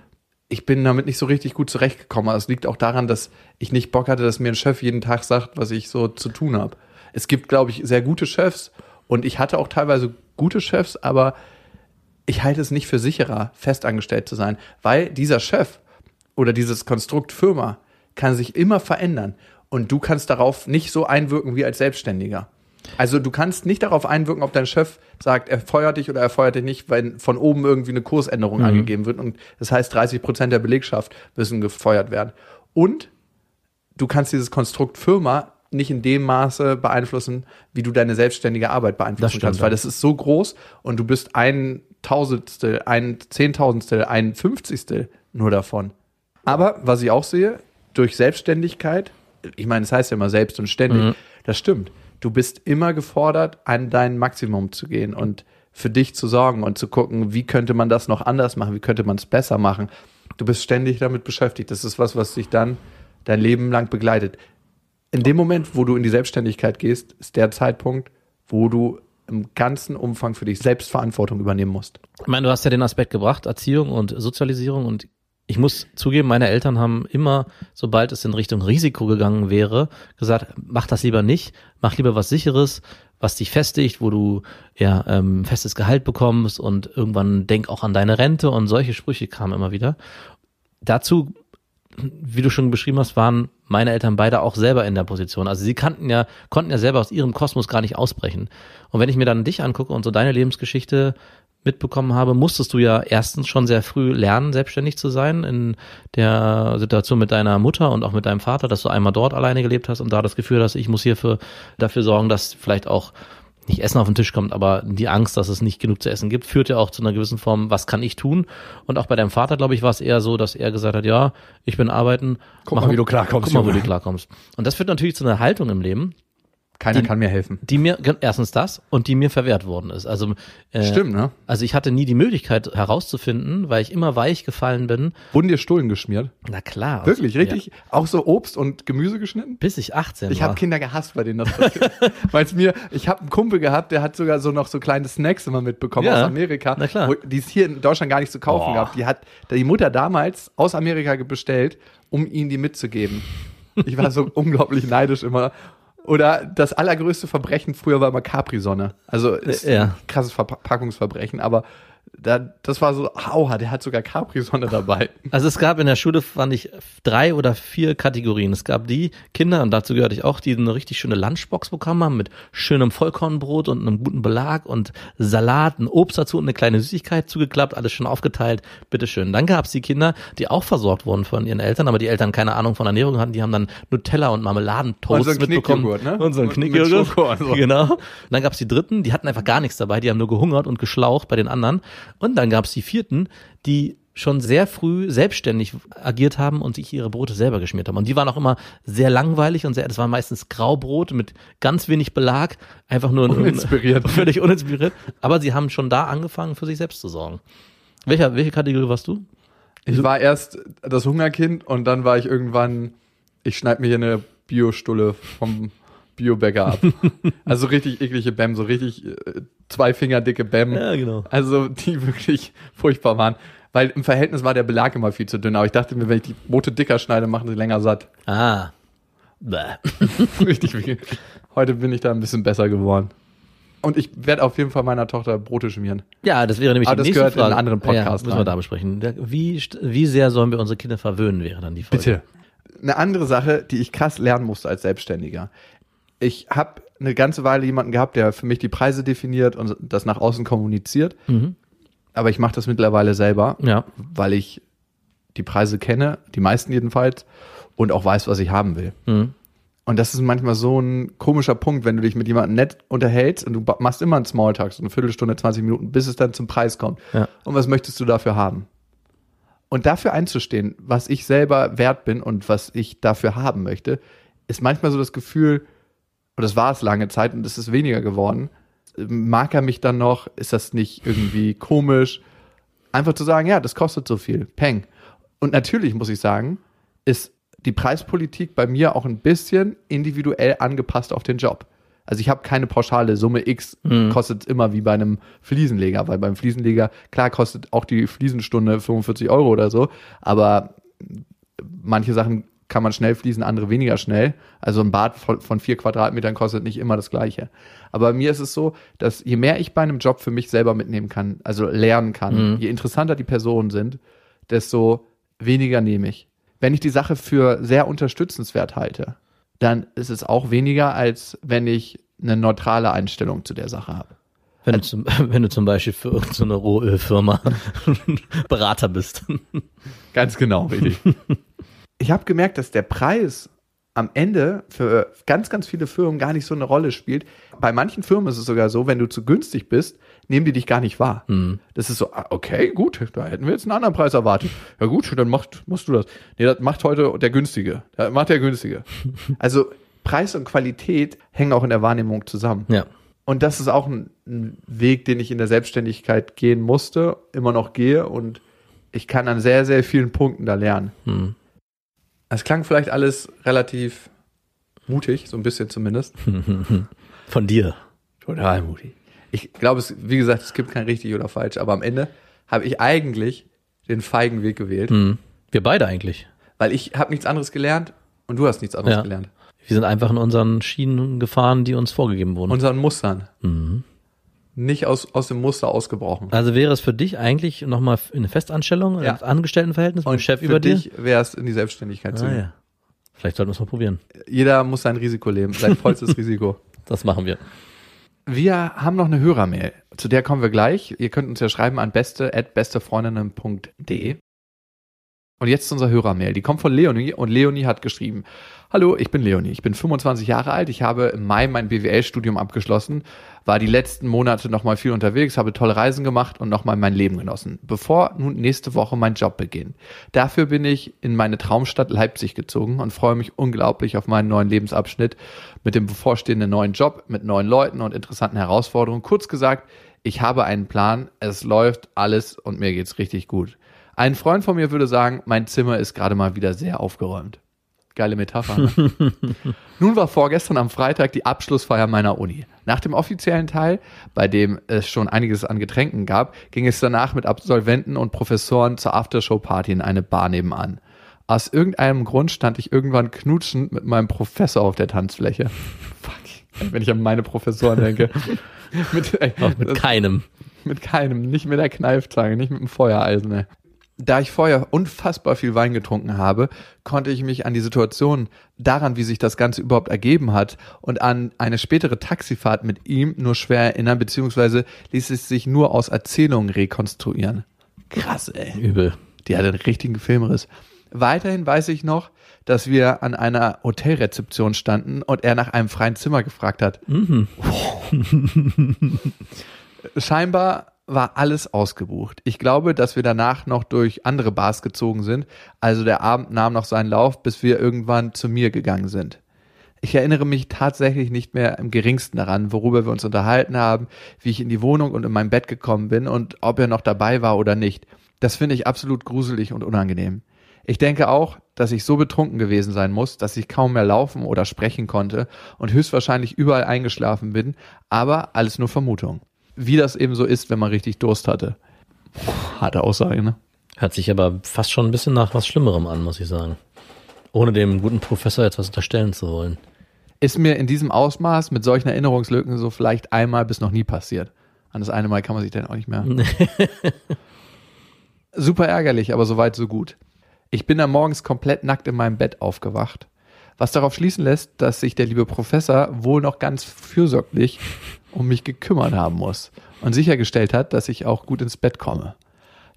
Speaker 1: Ich bin damit nicht so richtig gut zurechtgekommen. Aber es liegt auch daran, dass ich nicht Bock hatte, dass mir ein Chef jeden Tag sagt, was ich so zu tun habe. Es gibt, glaube ich, sehr gute Chefs und ich hatte auch teilweise gute Chefs, aber ich halte es nicht für sicherer, festangestellt zu sein, weil dieser Chef oder dieses Konstrukt Firma kann sich immer verändern und du kannst darauf nicht so einwirken wie als Selbstständiger. Also du kannst nicht darauf einwirken, ob dein Chef sagt, er feuert dich oder er feuert dich nicht, wenn von oben irgendwie eine Kursänderung angegeben wird und das heißt 30 Prozent der Belegschaft müssen gefeuert werden. Und du kannst dieses Konstrukt Firma nicht in dem Maße beeinflussen, wie du deine selbstständige Arbeit beeinflussen
Speaker 2: stimmt,
Speaker 1: kannst, weil das ist so groß und du bist ein Tausendstel, ein Zehntausendstel, ein Fünfzigstel nur davon. Aber was ich auch sehe, durch Selbstständigkeit, ich meine, es heißt ja immer selbst und ständig,
Speaker 2: Mhm.
Speaker 1: das stimmt. Du bist immer gefordert, an dein Maximum zu gehen und für dich zu sorgen und zu gucken, wie könnte man das noch anders machen, wie könnte man es besser machen. Du bist ständig damit beschäftigt. Das ist was, was dich dann dein Leben lang begleitet. In dem Moment, wo du in die Selbstständigkeit gehst, ist der Zeitpunkt, wo du im ganzen Umfang für dich selbst Verantwortung übernehmen musst.
Speaker 2: Ich meine, du hast ja den Aspekt gebracht, Erziehung und Sozialisierung und ich muss zugeben, meine Eltern haben immer, sobald es in Richtung Risiko gegangen wäre, gesagt, mach das lieber nicht, mach lieber was sicheres, was dich festigt, wo du ja ähm, festes Gehalt bekommst und irgendwann denk auch an deine Rente und solche Sprüche kamen immer wieder. Dazu, wie du schon beschrieben hast, waren meine Eltern beide auch selber in der Position. Also sie kannten ja, konnten ja selber aus ihrem Kosmos gar nicht ausbrechen. Und wenn ich mir dann dich angucke und so deine Lebensgeschichte mitbekommen habe, musstest du ja erstens schon sehr früh lernen, selbstständig zu sein in der Situation mit deiner Mutter und auch mit deinem Vater, dass du einmal dort alleine gelebt hast und da das Gefühl hast, ich muss hierfür dafür sorgen, dass vielleicht auch nicht Essen auf den Tisch kommt, aber die Angst, dass es nicht genug zu essen gibt, führt ja auch zu einer gewissen Form, was kann ich tun? Und auch bei deinem Vater, glaube ich, war es eher so, dass er gesagt hat, ja, ich bin arbeiten.
Speaker 1: Guck mal, wie du klarkommst,
Speaker 2: Guck mal, wie du klarkommst. Und das führt natürlich zu einer Haltung im Leben,
Speaker 1: Keiner
Speaker 2: Die-
Speaker 1: kann mir helfen.
Speaker 2: die mir, erstens das, und die mir verwehrt worden ist. Also, äh,
Speaker 1: Stimmt, ne?
Speaker 2: Also ich hatte nie die Möglichkeit herauszufinden, weil ich immer weich gefallen bin.
Speaker 1: Wurden dir Stullen geschmiert?
Speaker 2: Na klar.
Speaker 1: Wirklich,
Speaker 2: Ja,
Speaker 1: richtig? Auch so Obst und Gemüse geschnitten?
Speaker 2: bis ich 18
Speaker 1: Ich
Speaker 2: war.
Speaker 1: habe Kinder gehasst, bei denen das passiert. *laughs* Weil es mir, ich habe einen Kumpel gehabt, der hat sogar so noch so kleine Snacks immer mitbekommen
Speaker 2: Ja,
Speaker 1: aus Amerika,
Speaker 2: na klar.
Speaker 1: die es hier in Deutschland gar nicht zu kaufen
Speaker 2: Boah.
Speaker 1: gab. Die hat die Mutter damals aus Amerika bestellt, um ihnen die mitzugeben. Ich war so *laughs* unglaublich neidisch immer. Oder das allergrößte Verbrechen früher war immer Capri-Sonne. Also ist
Speaker 2: Ja.
Speaker 1: ein krasses Verpackungsverbrechen, aber da, das war so, aua, der hat sogar Capri-Sonne dabei. *laughs*
Speaker 2: Also es gab in der Schule, fand ich, drei oder vier Kategorien. Es gab die Kinder, und dazu gehörte ich auch, die eine richtig schöne Lunchbox bekommen haben mit schönem Vollkornbrot und einem guten Belag und Salat, ein Obst dazu und eine kleine Süßigkeit zugeklappt, alles schon aufgeteilt, bitteschön. Dann gab es die Kinder, die auch versorgt wurden von ihren Eltern, aber die Eltern keine Ahnung von Ernährung hatten, die haben dann Nutella und Marmeladentoast
Speaker 1: Und so
Speaker 2: mitbekommen.
Speaker 1: Ne?
Speaker 2: Und so ein Knickjoghurt.
Speaker 1: So. *laughs*
Speaker 2: Genau. Und dann gab es die dritten, die hatten einfach gar nichts dabei, die haben nur gehungert und geschlaucht bei den anderen. Und dann gab es die vierten, die schon sehr früh selbstständig agiert haben und sich ihre Brote selber geschmiert haben. Und die waren auch immer sehr langweilig und sehr, das war meistens Graubrot mit ganz wenig Belag, einfach nur
Speaker 1: Uninspiriert. *laughs*
Speaker 2: völlig uninspiriert. Aber sie haben schon da angefangen, für sich selbst zu sorgen. Welcher, welche Kategorie warst du?
Speaker 1: Ich war erst das Hungerkind und dann war ich irgendwann, ich schneid mir hier eine Biostulle vom Biobäcker ab. *laughs* also richtig eklige Bäm, so richtig äh, zwei Finger dicke Bäm.
Speaker 2: Ja, genau.
Speaker 1: Also die wirklich furchtbar waren. Weil im Verhältnis war der Belag immer viel zu dünn. Aber ich dachte mir, wenn ich die Brote dicker schneide, machen sie länger satt.
Speaker 2: Ah. Bäh. *laughs*
Speaker 1: Richtig viel. Heute bin ich da ein bisschen besser geworden. Und ich werde auf jeden Fall meiner Tochter Brote schmieren.
Speaker 2: Ja, das wäre nämlich
Speaker 1: Aber
Speaker 2: die
Speaker 1: das
Speaker 2: nächste
Speaker 1: gehört in
Speaker 2: Frage.
Speaker 1: einen anderen Podcast
Speaker 2: Ja, müssen wir da besprechen. Wie, wie sehr sollen wir unsere Kinder verwöhnen, wäre dann die Frage.
Speaker 1: Eine andere Sache, die ich krass lernen musste als Selbstständiger. Ich habe eine ganze Weile jemanden gehabt, der für mich die Preise definiert und das nach außen kommuniziert.
Speaker 2: Mhm.
Speaker 1: Aber ich mache das mittlerweile selber,
Speaker 2: Ja.
Speaker 1: weil ich die Preise kenne, die meisten jedenfalls, und auch weiß, was ich haben will.
Speaker 2: Mhm.
Speaker 1: Und das ist manchmal so ein komischer Punkt, wenn du dich mit jemandem nett unterhältst und du machst immer einen Smalltalk, so eine Viertelstunde, 20 Minuten, bis es dann zum Preis kommt.
Speaker 2: Ja.
Speaker 1: Und was möchtest du dafür haben? Und dafür einzustehen, was ich selber wert bin und was ich dafür haben möchte, ist manchmal so das Gefühl, und das war es lange Zeit und es ist weniger geworden, mag er mich dann noch, ist das nicht irgendwie *laughs* komisch, einfach zu sagen, ja, das kostet so viel, peng. Und natürlich muss ich sagen, ist die Preispolitik bei mir auch ein bisschen individuell angepasst auf den Job. Also ich habe keine pauschale Summe X, kostet immer wie bei einem Fliesenleger, weil beim Fliesenleger, klar kostet auch die Fliesenstunde 45 Euro oder so, aber manche Sachen kann man schnell fließen, andere weniger schnell. Also ein Bad von, vier Quadratmetern kostet nicht immer das Gleiche. Aber bei mir ist es so, dass je mehr ich bei einem Job für mich selber mitnehmen kann, also lernen kann, je interessanter die Personen sind, desto weniger nehme ich. Wenn ich die Sache für sehr unterstützenswert halte, dann ist es auch weniger, als wenn ich eine neutrale Einstellung zu der Sache habe.
Speaker 2: Wenn du, zum, *laughs* wenn du zum Beispiel für irgendeine Rohölfirma *laughs* Berater bist.
Speaker 1: Ganz genau, richtig. *laughs* ich habe gemerkt, dass der Preis am Ende für ganz, ganz viele Firmen gar nicht so eine Rolle spielt. Bei manchen Firmen ist es sogar so, wenn du zu günstig bist, nehmen die dich gar nicht wahr. Das ist so, ah, okay, gut, da hätten wir jetzt einen anderen Preis erwartet. Ja gut, dann macht, machst du das. Nee, das macht heute der Günstige. Das macht der Günstige. *laughs* Also Preis und Qualität hängen auch in der Wahrnehmung zusammen.
Speaker 2: Ja.
Speaker 1: Und das ist auch ein, ein Weg, den ich in der Selbstständigkeit gehen musste, immer noch gehe und ich kann an sehr, sehr vielen Punkten da lernen.
Speaker 2: Hm.
Speaker 1: Es klang vielleicht alles relativ mutig, so ein bisschen zumindest. *laughs*
Speaker 2: Von dir.
Speaker 1: Total mutig. Ich glaube, es, wie gesagt, es gibt kein richtig oder falsch, aber am Ende habe ich eigentlich den feigen Weg gewählt,
Speaker 2: Hm. Wir beide eigentlich.
Speaker 1: weil ich habe nichts anderes gelernt und du hast nichts anderes
Speaker 2: Ja.
Speaker 1: gelernt.
Speaker 2: Wir sind einfach in unseren Schienen gefahren, die uns vorgegeben wurden.
Speaker 1: Unseren Mustern.
Speaker 2: Mhm.
Speaker 1: Nicht aus, aus dem Muster ausgebrochen.
Speaker 2: Also wäre es für dich eigentlich nochmal eine Festanstellung,
Speaker 1: Ja.
Speaker 2: Angestelltenverhältnis mit dem Chef
Speaker 1: für
Speaker 2: über dir?
Speaker 1: dich wäre es in die Selbstständigkeit zu
Speaker 2: Ah,
Speaker 1: gehen.
Speaker 2: ja. Vielleicht sollten wir es mal probieren.
Speaker 1: Jeder muss sein Risiko leben, sein *laughs* vollstes Risiko.
Speaker 2: Das machen wir.
Speaker 1: Wir haben noch eine Hörermail. Zu der kommen wir gleich. Ihr könnt uns ja schreiben an beste@bestefreundinnen.de. Und jetzt zu unserer Hörermail. Die kommt von Leonie und Leonie hat geschrieben, Hallo, ich bin Leonie. Ich bin 25 Jahre alt. Ich habe im Mai mein BWL-Studium abgeschlossen, war die letzten Monate nochmal viel unterwegs, habe tolle Reisen gemacht und nochmal mein Leben genossen, bevor nun nächste Woche mein Job beginnt. Dafür bin ich in meine Traumstadt Leipzig gezogen und freue mich unglaublich auf meinen neuen Lebensabschnitt mit dem bevorstehenden neuen Job, mit neuen Leuten und interessanten Herausforderungen. Kurz gesagt, ich habe einen Plan, es läuft alles und mir geht's richtig gut. Ein Freund von mir würde sagen, mein Zimmer ist gerade mal wieder sehr aufgeräumt. Geile Metapher. Ne? *laughs* Nun war vorgestern am Freitag die Abschlussfeier meiner Uni. Nach dem offiziellen Teil, bei dem es schon einiges an Getränken gab, ging es danach mit Absolventen und Professoren zur Aftershow-Party in eine Bar nebenan. Aus irgendeinem Grund stand ich irgendwann knutschend mit meinem Professor auf der Tanzfläche. *laughs* Fuck, wenn ich an meine Professoren denke. *laughs*
Speaker 2: mit, ey, mit keinem.
Speaker 1: Mit keinem, nicht mit der Kneifzange, nicht mit dem Feuereisen. Ey da ich vorher unfassbar viel Wein getrunken habe, konnte ich mich an die Situation, daran, wie sich das Ganze überhaupt ergeben hat und an eine spätere Taxifahrt mit ihm nur schwer erinnern, beziehungsweise ließ es sich nur aus Erzählungen rekonstruieren. Krass, ey.
Speaker 2: Übel.
Speaker 1: Die hat einen richtigen Filmriss. Weiterhin weiß ich noch, dass wir an einer Hotelrezeption standen und er nach einem freien Zimmer gefragt hat. Mhm. Scheinbar war alles ausgebucht. Ich glaube, dass wir danach noch durch andere Bars gezogen sind. Also der Abend nahm noch seinen Lauf, bis wir irgendwann zu mir gegangen sind. Ich erinnere mich tatsächlich nicht mehr im geringsten daran, worüber wir uns unterhalten haben, wie ich in die Wohnung und in mein Bett gekommen bin und ob er noch dabei war oder nicht. Das finde ich absolut gruselig und unangenehm. Ich denke auch, dass ich so betrunken gewesen sein muss, dass ich kaum mehr laufen oder sprechen konnte und höchstwahrscheinlich überall eingeschlafen bin, aber alles nur Vermutung wie das eben so ist, wenn man richtig Durst hatte. Harte Aussage, ne?
Speaker 2: Hört sich aber fast schon ein bisschen nach was Schlimmerem an, muss ich sagen. Ohne dem guten Professor jetzt was unterstellen zu wollen.
Speaker 1: Ist mir in diesem Ausmaß mit solchen Erinnerungslücken so vielleicht einmal bis noch nie passiert. An das eine Mal kann man sich dann auch nicht mehr. *laughs* Super ärgerlich, aber soweit so gut. Ich bin dann morgens komplett nackt in meinem Bett aufgewacht. Was darauf schließen lässt, dass sich der liebe Professor wohl noch ganz fürsorglich um mich gekümmert haben muss und sichergestellt hat, dass ich auch gut ins Bett komme.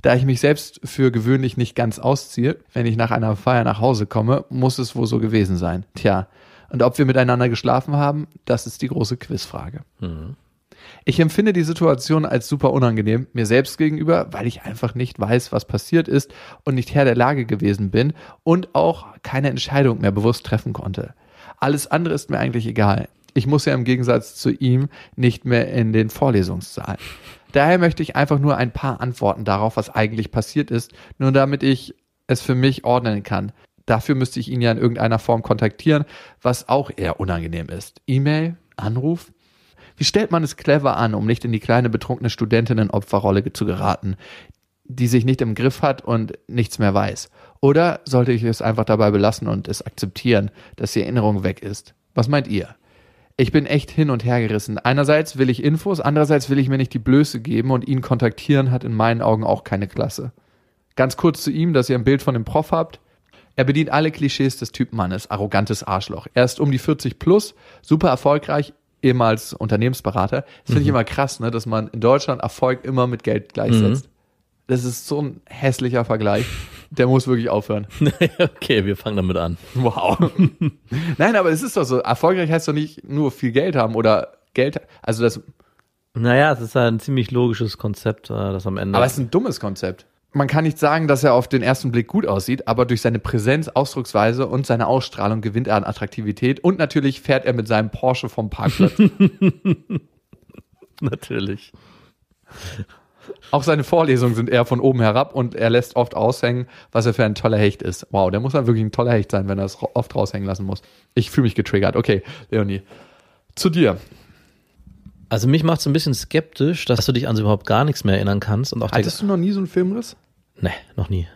Speaker 1: Da ich mich selbst für gewöhnlich nicht ganz ausziehe, wenn ich nach einer Feier nach Hause komme, muss es wohl so gewesen sein. Tja, und ob wir miteinander geschlafen haben, das ist die große Quizfrage. Mhm. Ich empfinde die Situation als super unangenehm, mir selbst gegenüber, weil ich einfach nicht weiß, was passiert ist und nicht Herr der Lage gewesen bin und auch keine Entscheidung mehr bewusst treffen konnte. Alles andere ist mir eigentlich egal. Ich muss ja im Gegensatz zu ihm nicht mehr in den Vorlesungssaal. Daher möchte ich einfach nur ein paar Antworten darauf, was eigentlich passiert ist, nur damit ich es für mich ordnen kann. Dafür müsste ich ihn ja in irgendeiner Form kontaktieren, was auch eher unangenehm ist. E-Mail, Anruf. Wie stellt man es clever an, um nicht in die kleine betrunkene Studentinnen-Opferrolle zu geraten, die sich nicht im Griff hat und nichts mehr weiß? Oder sollte ich es einfach dabei belassen und es akzeptieren, dass die Erinnerung weg ist? Was meint ihr? ich bin echt hin und her gerissen. Einerseits will ich Infos, andererseits will ich mir nicht die Blöße geben und ihn kontaktieren hat in meinen Augen auch keine Klasse. Ganz kurz zu ihm, dass ihr ein Bild von dem Prof habt. Er bedient alle Klischees des Typ Mannes, arrogantes Arschloch. Er ist um die 40 plus, super erfolgreich, ehemals Unternehmensberater. Das finde ich mhm. immer krass, ne, dass man in Deutschland Erfolg immer mit Geld gleichsetzt. Mhm. Das ist so ein hässlicher Vergleich. Der muss wirklich aufhören. *laughs*
Speaker 2: okay, wir fangen damit an.
Speaker 1: Wow. *laughs* Nein, aber es ist doch so. Erfolgreich heißt doch nicht nur viel Geld haben oder Geld. Also das.
Speaker 2: Naja, es ist ein ziemlich logisches Konzept, äh, das am Ende.
Speaker 1: Aber es ist ein dummes Konzept. Man kann nicht sagen, dass er auf den ersten Blick gut aussieht, aber durch seine Präsenz, Ausdrucksweise und seine Ausstrahlung gewinnt er an Attraktivität und natürlich fährt er mit seinem Porsche vom Parkplatz. *laughs*
Speaker 2: natürlich.
Speaker 1: Auch seine Vorlesungen sind eher von oben herab und er lässt oft aushängen, was er für ein toller Hecht ist. Wow, der muss dann wirklich ein toller Hecht sein, wenn er es oft raushängen lassen muss. Ich fühle mich getriggert. Okay, Leonie. Zu dir.
Speaker 2: Also mich macht es ein bisschen skeptisch, dass du dich an so überhaupt gar nichts mehr erinnern kannst. Und auch
Speaker 1: Hattest du noch nie so einen Filmriss?
Speaker 2: Nee, noch nie.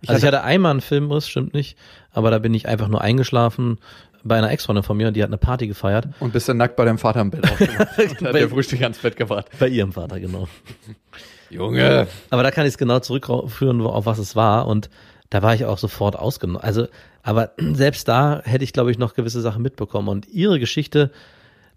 Speaker 2: Ich also hatte ich hatte einmal einen Filmriss, stimmt nicht, aber da bin ich einfach nur eingeschlafen bei einer Ex-Freundin von mir, die hat eine Party gefeiert.
Speaker 1: Und bist dann nackt bei deinem Vater im Bett aufgewacht *laughs* und hat der Frühstück ans Bett gebracht.
Speaker 2: Bei ihrem Vater, genau.
Speaker 1: Junge.
Speaker 2: Aber da kann ich es genau zurückführen, auf was es war. Und da war ich auch sofort ausgenommen. Also, aber *clears throat* selbst da hätte ich, glaube ich, noch gewisse Sachen mitbekommen. Und ihre Geschichte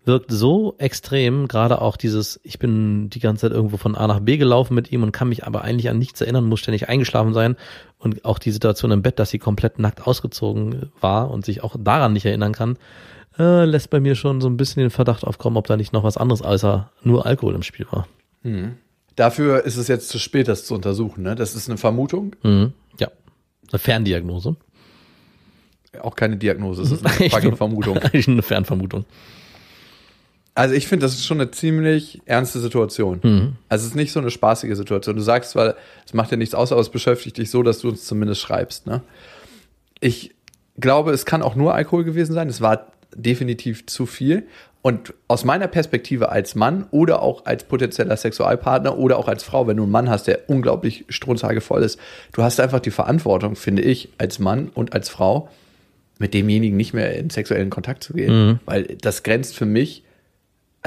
Speaker 2: wirkt so extrem, gerade auch dieses, ich bin die ganze Zeit irgendwo von A nach B gelaufen mit ihm und kann mich aber eigentlich an nichts erinnern, muss ständig eingeschlafen sein und auch die Situation im Bett, dass sie komplett nackt ausgezogen war und sich auch daran nicht erinnern kann, äh, lässt bei mir schon so ein bisschen den Verdacht aufkommen, ob da nicht noch was anderes außer nur Alkohol im Spiel war.
Speaker 1: Dafür ist es jetzt zu spät, das zu untersuchen. Ne? Das ist eine Vermutung,
Speaker 2: Mhm. Ja. Eine Ferndiagnose.
Speaker 1: auch keine Diagnose. Es ist eine *laughs* Vermutung.
Speaker 2: Eigentlich *laughs* eine Fernvermutung.
Speaker 1: Also ich finde, das ist schon eine ziemlich ernste Situation. Also es ist nicht so eine spaßige Situation. Du sagst zwar, es macht dir nichts aus, aber es beschäftigt dich so, dass du uns zumindest schreibst. Ne? Ich glaube, es kann auch nur Alkohol gewesen sein. Es war definitiv zu viel. Und aus meiner Perspektive als Mann oder auch als potenzieller Sexualpartner oder auch als Frau, wenn du einen Mann hast, der unglaublich strunzhagevoll ist, du hast einfach die Verantwortung, finde ich, als Mann und als Frau, mit demjenigen nicht mehr in sexuellen Kontakt zu gehen. Weil das grenzt für mich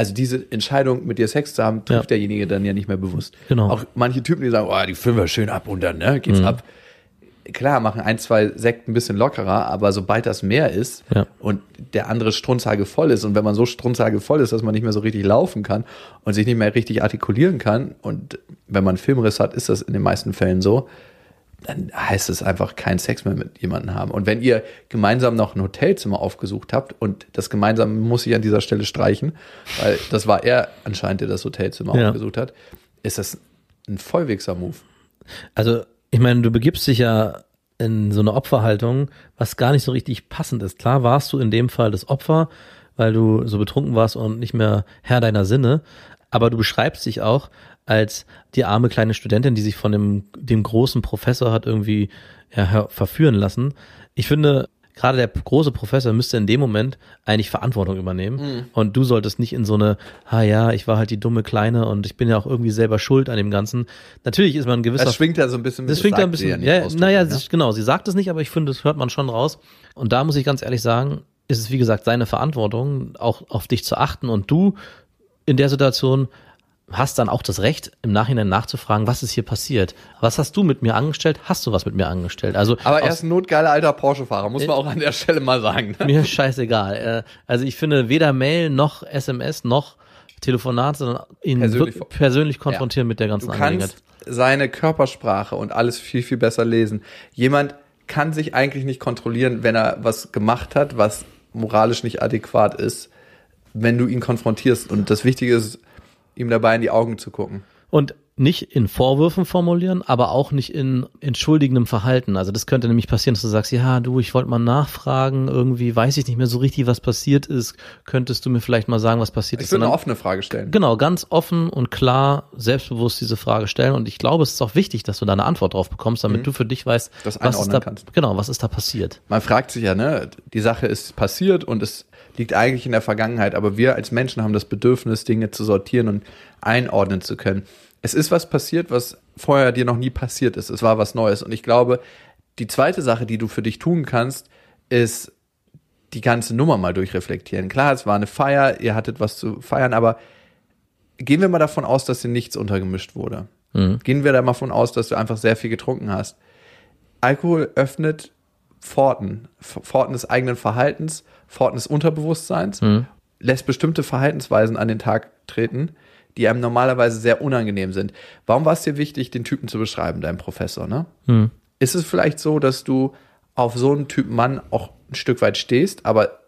Speaker 1: also diese Entscheidung, mit dir Sex zu haben, trifft
Speaker 2: Ja.
Speaker 1: derjenige dann ja nicht mehr bewusst.
Speaker 2: Genau.
Speaker 1: Auch manche Typen, die sagen, oh, die wir schön ab und dann ne, geht's ab. Klar, machen ein, zwei Sekten ein bisschen lockerer, aber sobald das mehr ist
Speaker 2: Ja.
Speaker 1: und der andere strunzhage voll ist und wenn man so strunzhage voll ist, dass man nicht mehr so richtig laufen kann und sich nicht mehr richtig artikulieren kann und wenn man Filmriss hat, ist das in den meisten Fällen so, dann heißt es einfach keinen Sex mehr mit jemandem haben. Und wenn ihr gemeinsam noch ein Hotelzimmer aufgesucht habt und das gemeinsam muss ich an dieser Stelle streichen, weil das war er anscheinend, der das Hotelzimmer
Speaker 2: Ja.
Speaker 1: aufgesucht hat, ist das ein Vollwegser-Move.
Speaker 2: Also, ich meine, du begibst dich ja in so eine Opferhaltung, was gar nicht so richtig passend ist. Klar warst du in dem Fall das Opfer, weil du so betrunken warst und nicht mehr Herr deiner Sinne, aber du beschreibst dich auch als die arme kleine Studentin, die sich von dem, dem großen Professor hat irgendwie ja, verführen lassen. Ich finde, gerade der große Professor müsste in dem Moment eigentlich Verantwortung übernehmen und du solltest nicht in so eine, ah ja, ich war halt die dumme Kleine und ich bin ja auch irgendwie selber schuld an dem Ganzen. Natürlich ist man ein gewisser
Speaker 1: Das schwingt ja so ein bisschen mit.
Speaker 2: das schwingt da ein bisschen. Ja, naja,
Speaker 1: ne?
Speaker 2: genau, sie sagt es nicht, aber ich finde, das hört man schon raus. Und da muss ich ganz ehrlich sagen, ist es wie gesagt seine Verantwortung, auch auf dich zu achten. Und du in der Situation hast dann auch das Recht, im Nachhinein nachzufragen, was ist hier passiert? Was hast du mit mir angestellt? Hast du was mit mir angestellt? Also
Speaker 1: Aber er ist ein notgeiler alter Porsche-Fahrer, muss man auch an der Stelle mal sagen. Ne?
Speaker 2: mir ist scheißegal. Äh, Also ich finde weder Mail noch SMS noch Telefonat, sondern ihn
Speaker 1: Persönlich
Speaker 2: persönlich, konfrontieren
Speaker 1: Ja.
Speaker 2: mit der ganzen
Speaker 1: Du
Speaker 2: Angelegenheit.
Speaker 1: seine Körpersprache und alles viel, viel besser lesen. Jemand kann sich eigentlich nicht kontrollieren, wenn er was gemacht hat, was moralisch nicht adäquat ist, wenn du ihn konfrontierst. Und das Wichtige ist, ihm dabei in die Augen zu gucken.
Speaker 2: Und nicht in Vorwürfen formulieren, aber auch nicht in entschuldigendem Verhalten. Also das könnte nämlich passieren, dass du sagst, ja, du, ich wollte mal nachfragen, irgendwie weiß ich nicht mehr so richtig, was passiert ist. Könntest du mir vielleicht mal sagen, was passiert
Speaker 1: Ich
Speaker 2: ist?
Speaker 1: würde eine offene Frage stellen.
Speaker 2: Genau, ganz offen und klar, selbstbewusst diese Frage stellen. Und ich glaube, es ist auch wichtig, dass du da eine Antwort drauf bekommst, damit du für dich weißt,
Speaker 1: Mhm.
Speaker 2: Was ist da,
Speaker 1: kannst.
Speaker 2: genau, was ist da passiert.
Speaker 1: Man fragt sich ja, ne, die Sache ist passiert und es liegt eigentlich in der Vergangenheit, aber wir als Menschen haben das Bedürfnis, Dinge zu sortieren und einordnen zu können. Es ist was passiert, was vorher dir noch nie passiert ist. Es war was Neues. Und ich glaube, die zweite Sache, die du für dich tun kannst, ist die ganze Nummer mal durchreflektieren. Klar, es war eine Feier, ihr hattet was zu feiern, aber gehen wir mal davon aus, dass dir nichts untergemischt wurde. Gehen wir da mal von aus, dass du einfach sehr viel getrunken hast. Alkohol öffnet Pforten, Pforten des eigenen Verhaltens, Pforten des Unterbewusstseins, lässt bestimmte Verhaltensweisen an den Tag treten, die einem normalerweise sehr unangenehm sind. Warum war es dir wichtig, den Typen zu beschreiben, dein Professor, ne? Ist es vielleicht so, dass du auf so einen Typ Mann auch ein Stück weit stehst, aber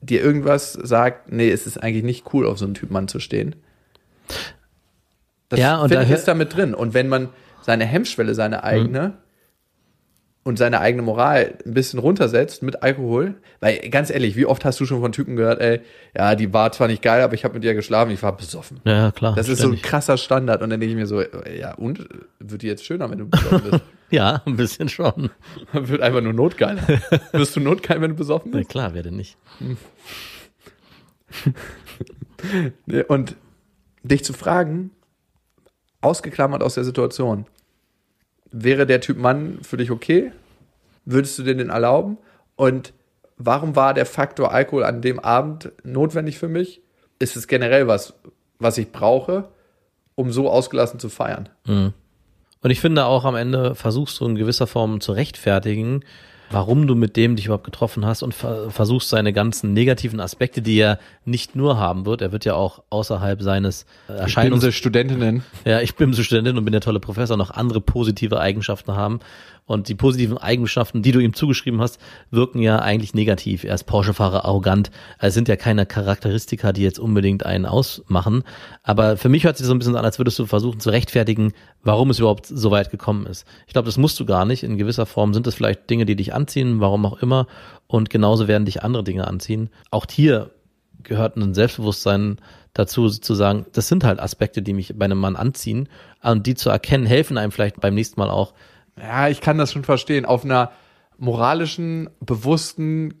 Speaker 1: dir irgendwas sagt, nee, es ist eigentlich nicht cool, auf so einen Typ Mann zu stehen? Das
Speaker 2: Ja, und da
Speaker 1: ist da mit drin. Und wenn man seine Hemmschwelle, seine eigene und seine eigene Moral ein bisschen runtersetzt mit Alkohol, weil ganz ehrlich, wie oft hast du schon von Typen gehört, ey, ja, die war zwar nicht geil, aber ich habe mit ihr geschlafen, ich war besoffen.
Speaker 2: Ja, klar.
Speaker 1: Das ist so ein
Speaker 2: ständig.
Speaker 1: krasser Standard und dann denke ich mir so, ja, und wird die jetzt schöner, wenn du besoffen bist? *laughs*
Speaker 2: Ja, ein bisschen schon. *laughs*
Speaker 1: wird einfach nur notgeiler. Wirst du notgeil, wenn du besoffen
Speaker 2: Na
Speaker 1: bist?
Speaker 2: klar, wer denn nicht? *laughs*
Speaker 1: Und dich zu fragen, ausgeklammert aus der Situation, wäre der Typ Mann für dich okay? Würdest du dir den erlauben? Und warum war der Faktor Alkohol an dem Abend notwendig für mich? Ist es generell was, was ich brauche, um so ausgelassen zu feiern?
Speaker 2: Und ich finde auch am Ende versuchst du in gewisser Form zu rechtfertigen, warum du mit dem dich überhaupt getroffen hast und ver versuchst seine ganzen negativen Aspekte, die er nicht nur haben wird, er wird ja auch außerhalb seines Erscheinungs...
Speaker 1: Bimse Studentinnen.
Speaker 2: Ja, ich bin so Studentin und bin der tolle Professor, noch andere positive Eigenschaften haben. Und die positiven Eigenschaften, die du ihm zugeschrieben hast, wirken ja eigentlich negativ. Er ist Porsche-Fahrer, arrogant. Es sind ja keine Charakteristika, die jetzt unbedingt einen ausmachen. Aber für mich hört sich so ein bisschen an, als würdest du versuchen zu rechtfertigen, warum es überhaupt so weit gekommen ist. Ich glaube, das musst du gar nicht. In gewisser Form sind es vielleicht Dinge, die dich anziehen, warum auch immer. Und genauso werden dich andere Dinge anziehen. Auch hier gehört ein Selbstbewusstsein dazu, zu sagen, das sind halt Aspekte, die mich bei einem Mann anziehen. Und die zu erkennen, helfen einem vielleicht beim nächsten Mal auch,
Speaker 1: Ja, ich kann das schon verstehen. Auf einer moralischen, bewussten,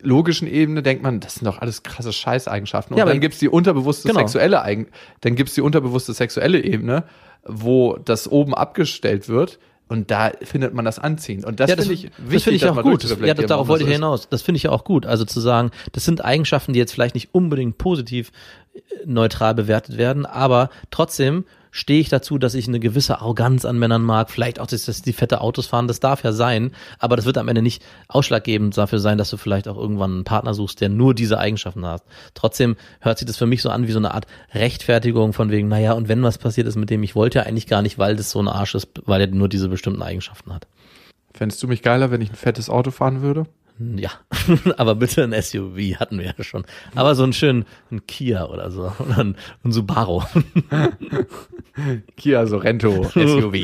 Speaker 1: logischen Ebene denkt man, das sind doch alles krasse Scheißeigenschaften. Und
Speaker 2: Ja,
Speaker 1: dann gibt's die unterbewusste
Speaker 2: Genau.
Speaker 1: sexuelle Eigen, dann gibt's die unterbewusste sexuelle Ebene, wo das oben abgestellt wird. Und da findet man das anziehend. Und das,
Speaker 2: ja, das
Speaker 1: finde ich
Speaker 2: das
Speaker 1: wichtig,
Speaker 2: finde ich auch gut. Das, ja, das, darauf wollte ich
Speaker 1: das
Speaker 2: hinaus. Das finde ich ja auch gut. Also zu sagen, das sind Eigenschaften, die jetzt vielleicht nicht unbedingt positiv äh, neutral bewertet werden, aber trotzdem stehe ich dazu, dass ich eine gewisse Arroganz an Männern mag, vielleicht auch, dass, dass die fette Autos fahren, das darf ja sein, aber das wird am Ende nicht ausschlaggebend dafür sein, dass du vielleicht auch irgendwann einen Partner suchst, der nur diese Eigenschaften hat. Trotzdem hört sich das für mich so an wie so eine Art Rechtfertigung von wegen, naja, und wenn was passiert ist mit dem, ich wollte ja eigentlich gar nicht, weil das so ein Arsch ist, weil er nur diese bestimmten Eigenschaften hat.
Speaker 1: Fändest du mich geiler, wenn ich ein fettes Auto fahren würde?
Speaker 2: Ja, *laughs* aber bitte ein SUV hatten wir ja schon. Aber so einen schönen ein Kia oder so. *laughs* Oder ein, ein Subaru. *laughs*
Speaker 1: Kia Sorento SUV.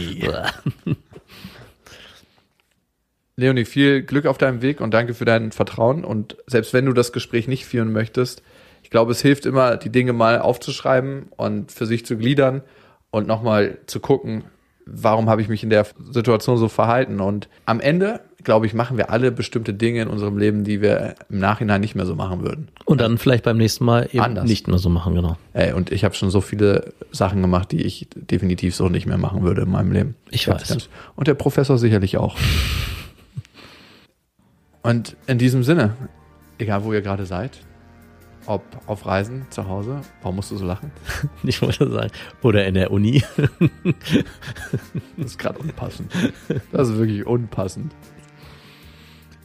Speaker 1: Leonie, viel Glück auf deinem Weg und danke für dein Vertrauen. Und selbst wenn du das Gespräch nicht führen möchtest, ich glaube, es hilft immer, die Dinge mal aufzuschreiben und für sich zu gliedern und nochmal zu gucken, warum habe ich mich in der Situation so verhalten. Und am Ende, glaube ich, machen wir alle bestimmte Dinge in unserem Leben, die wir im Nachhinein nicht mehr so machen würden.
Speaker 2: Und dann vielleicht beim nächsten Mal eben
Speaker 1: Anders.
Speaker 2: nicht mehr so machen, genau.
Speaker 1: Ey, und ich habe schon so viele Sachen gemacht, die ich definitiv so nicht mehr machen würde in meinem Leben.
Speaker 2: Ich
Speaker 1: Ganz,
Speaker 2: weiß.
Speaker 1: ganz. Und der Professor sicherlich auch. *laughs* Und in diesem Sinne, egal wo ihr gerade seid, ob auf Reisen, zu Hause, warum musst du so lachen? *laughs*
Speaker 2: Ich wollte sagen. Oder in der Uni.
Speaker 1: Das ist gerade unpassend. Das ist wirklich unpassend.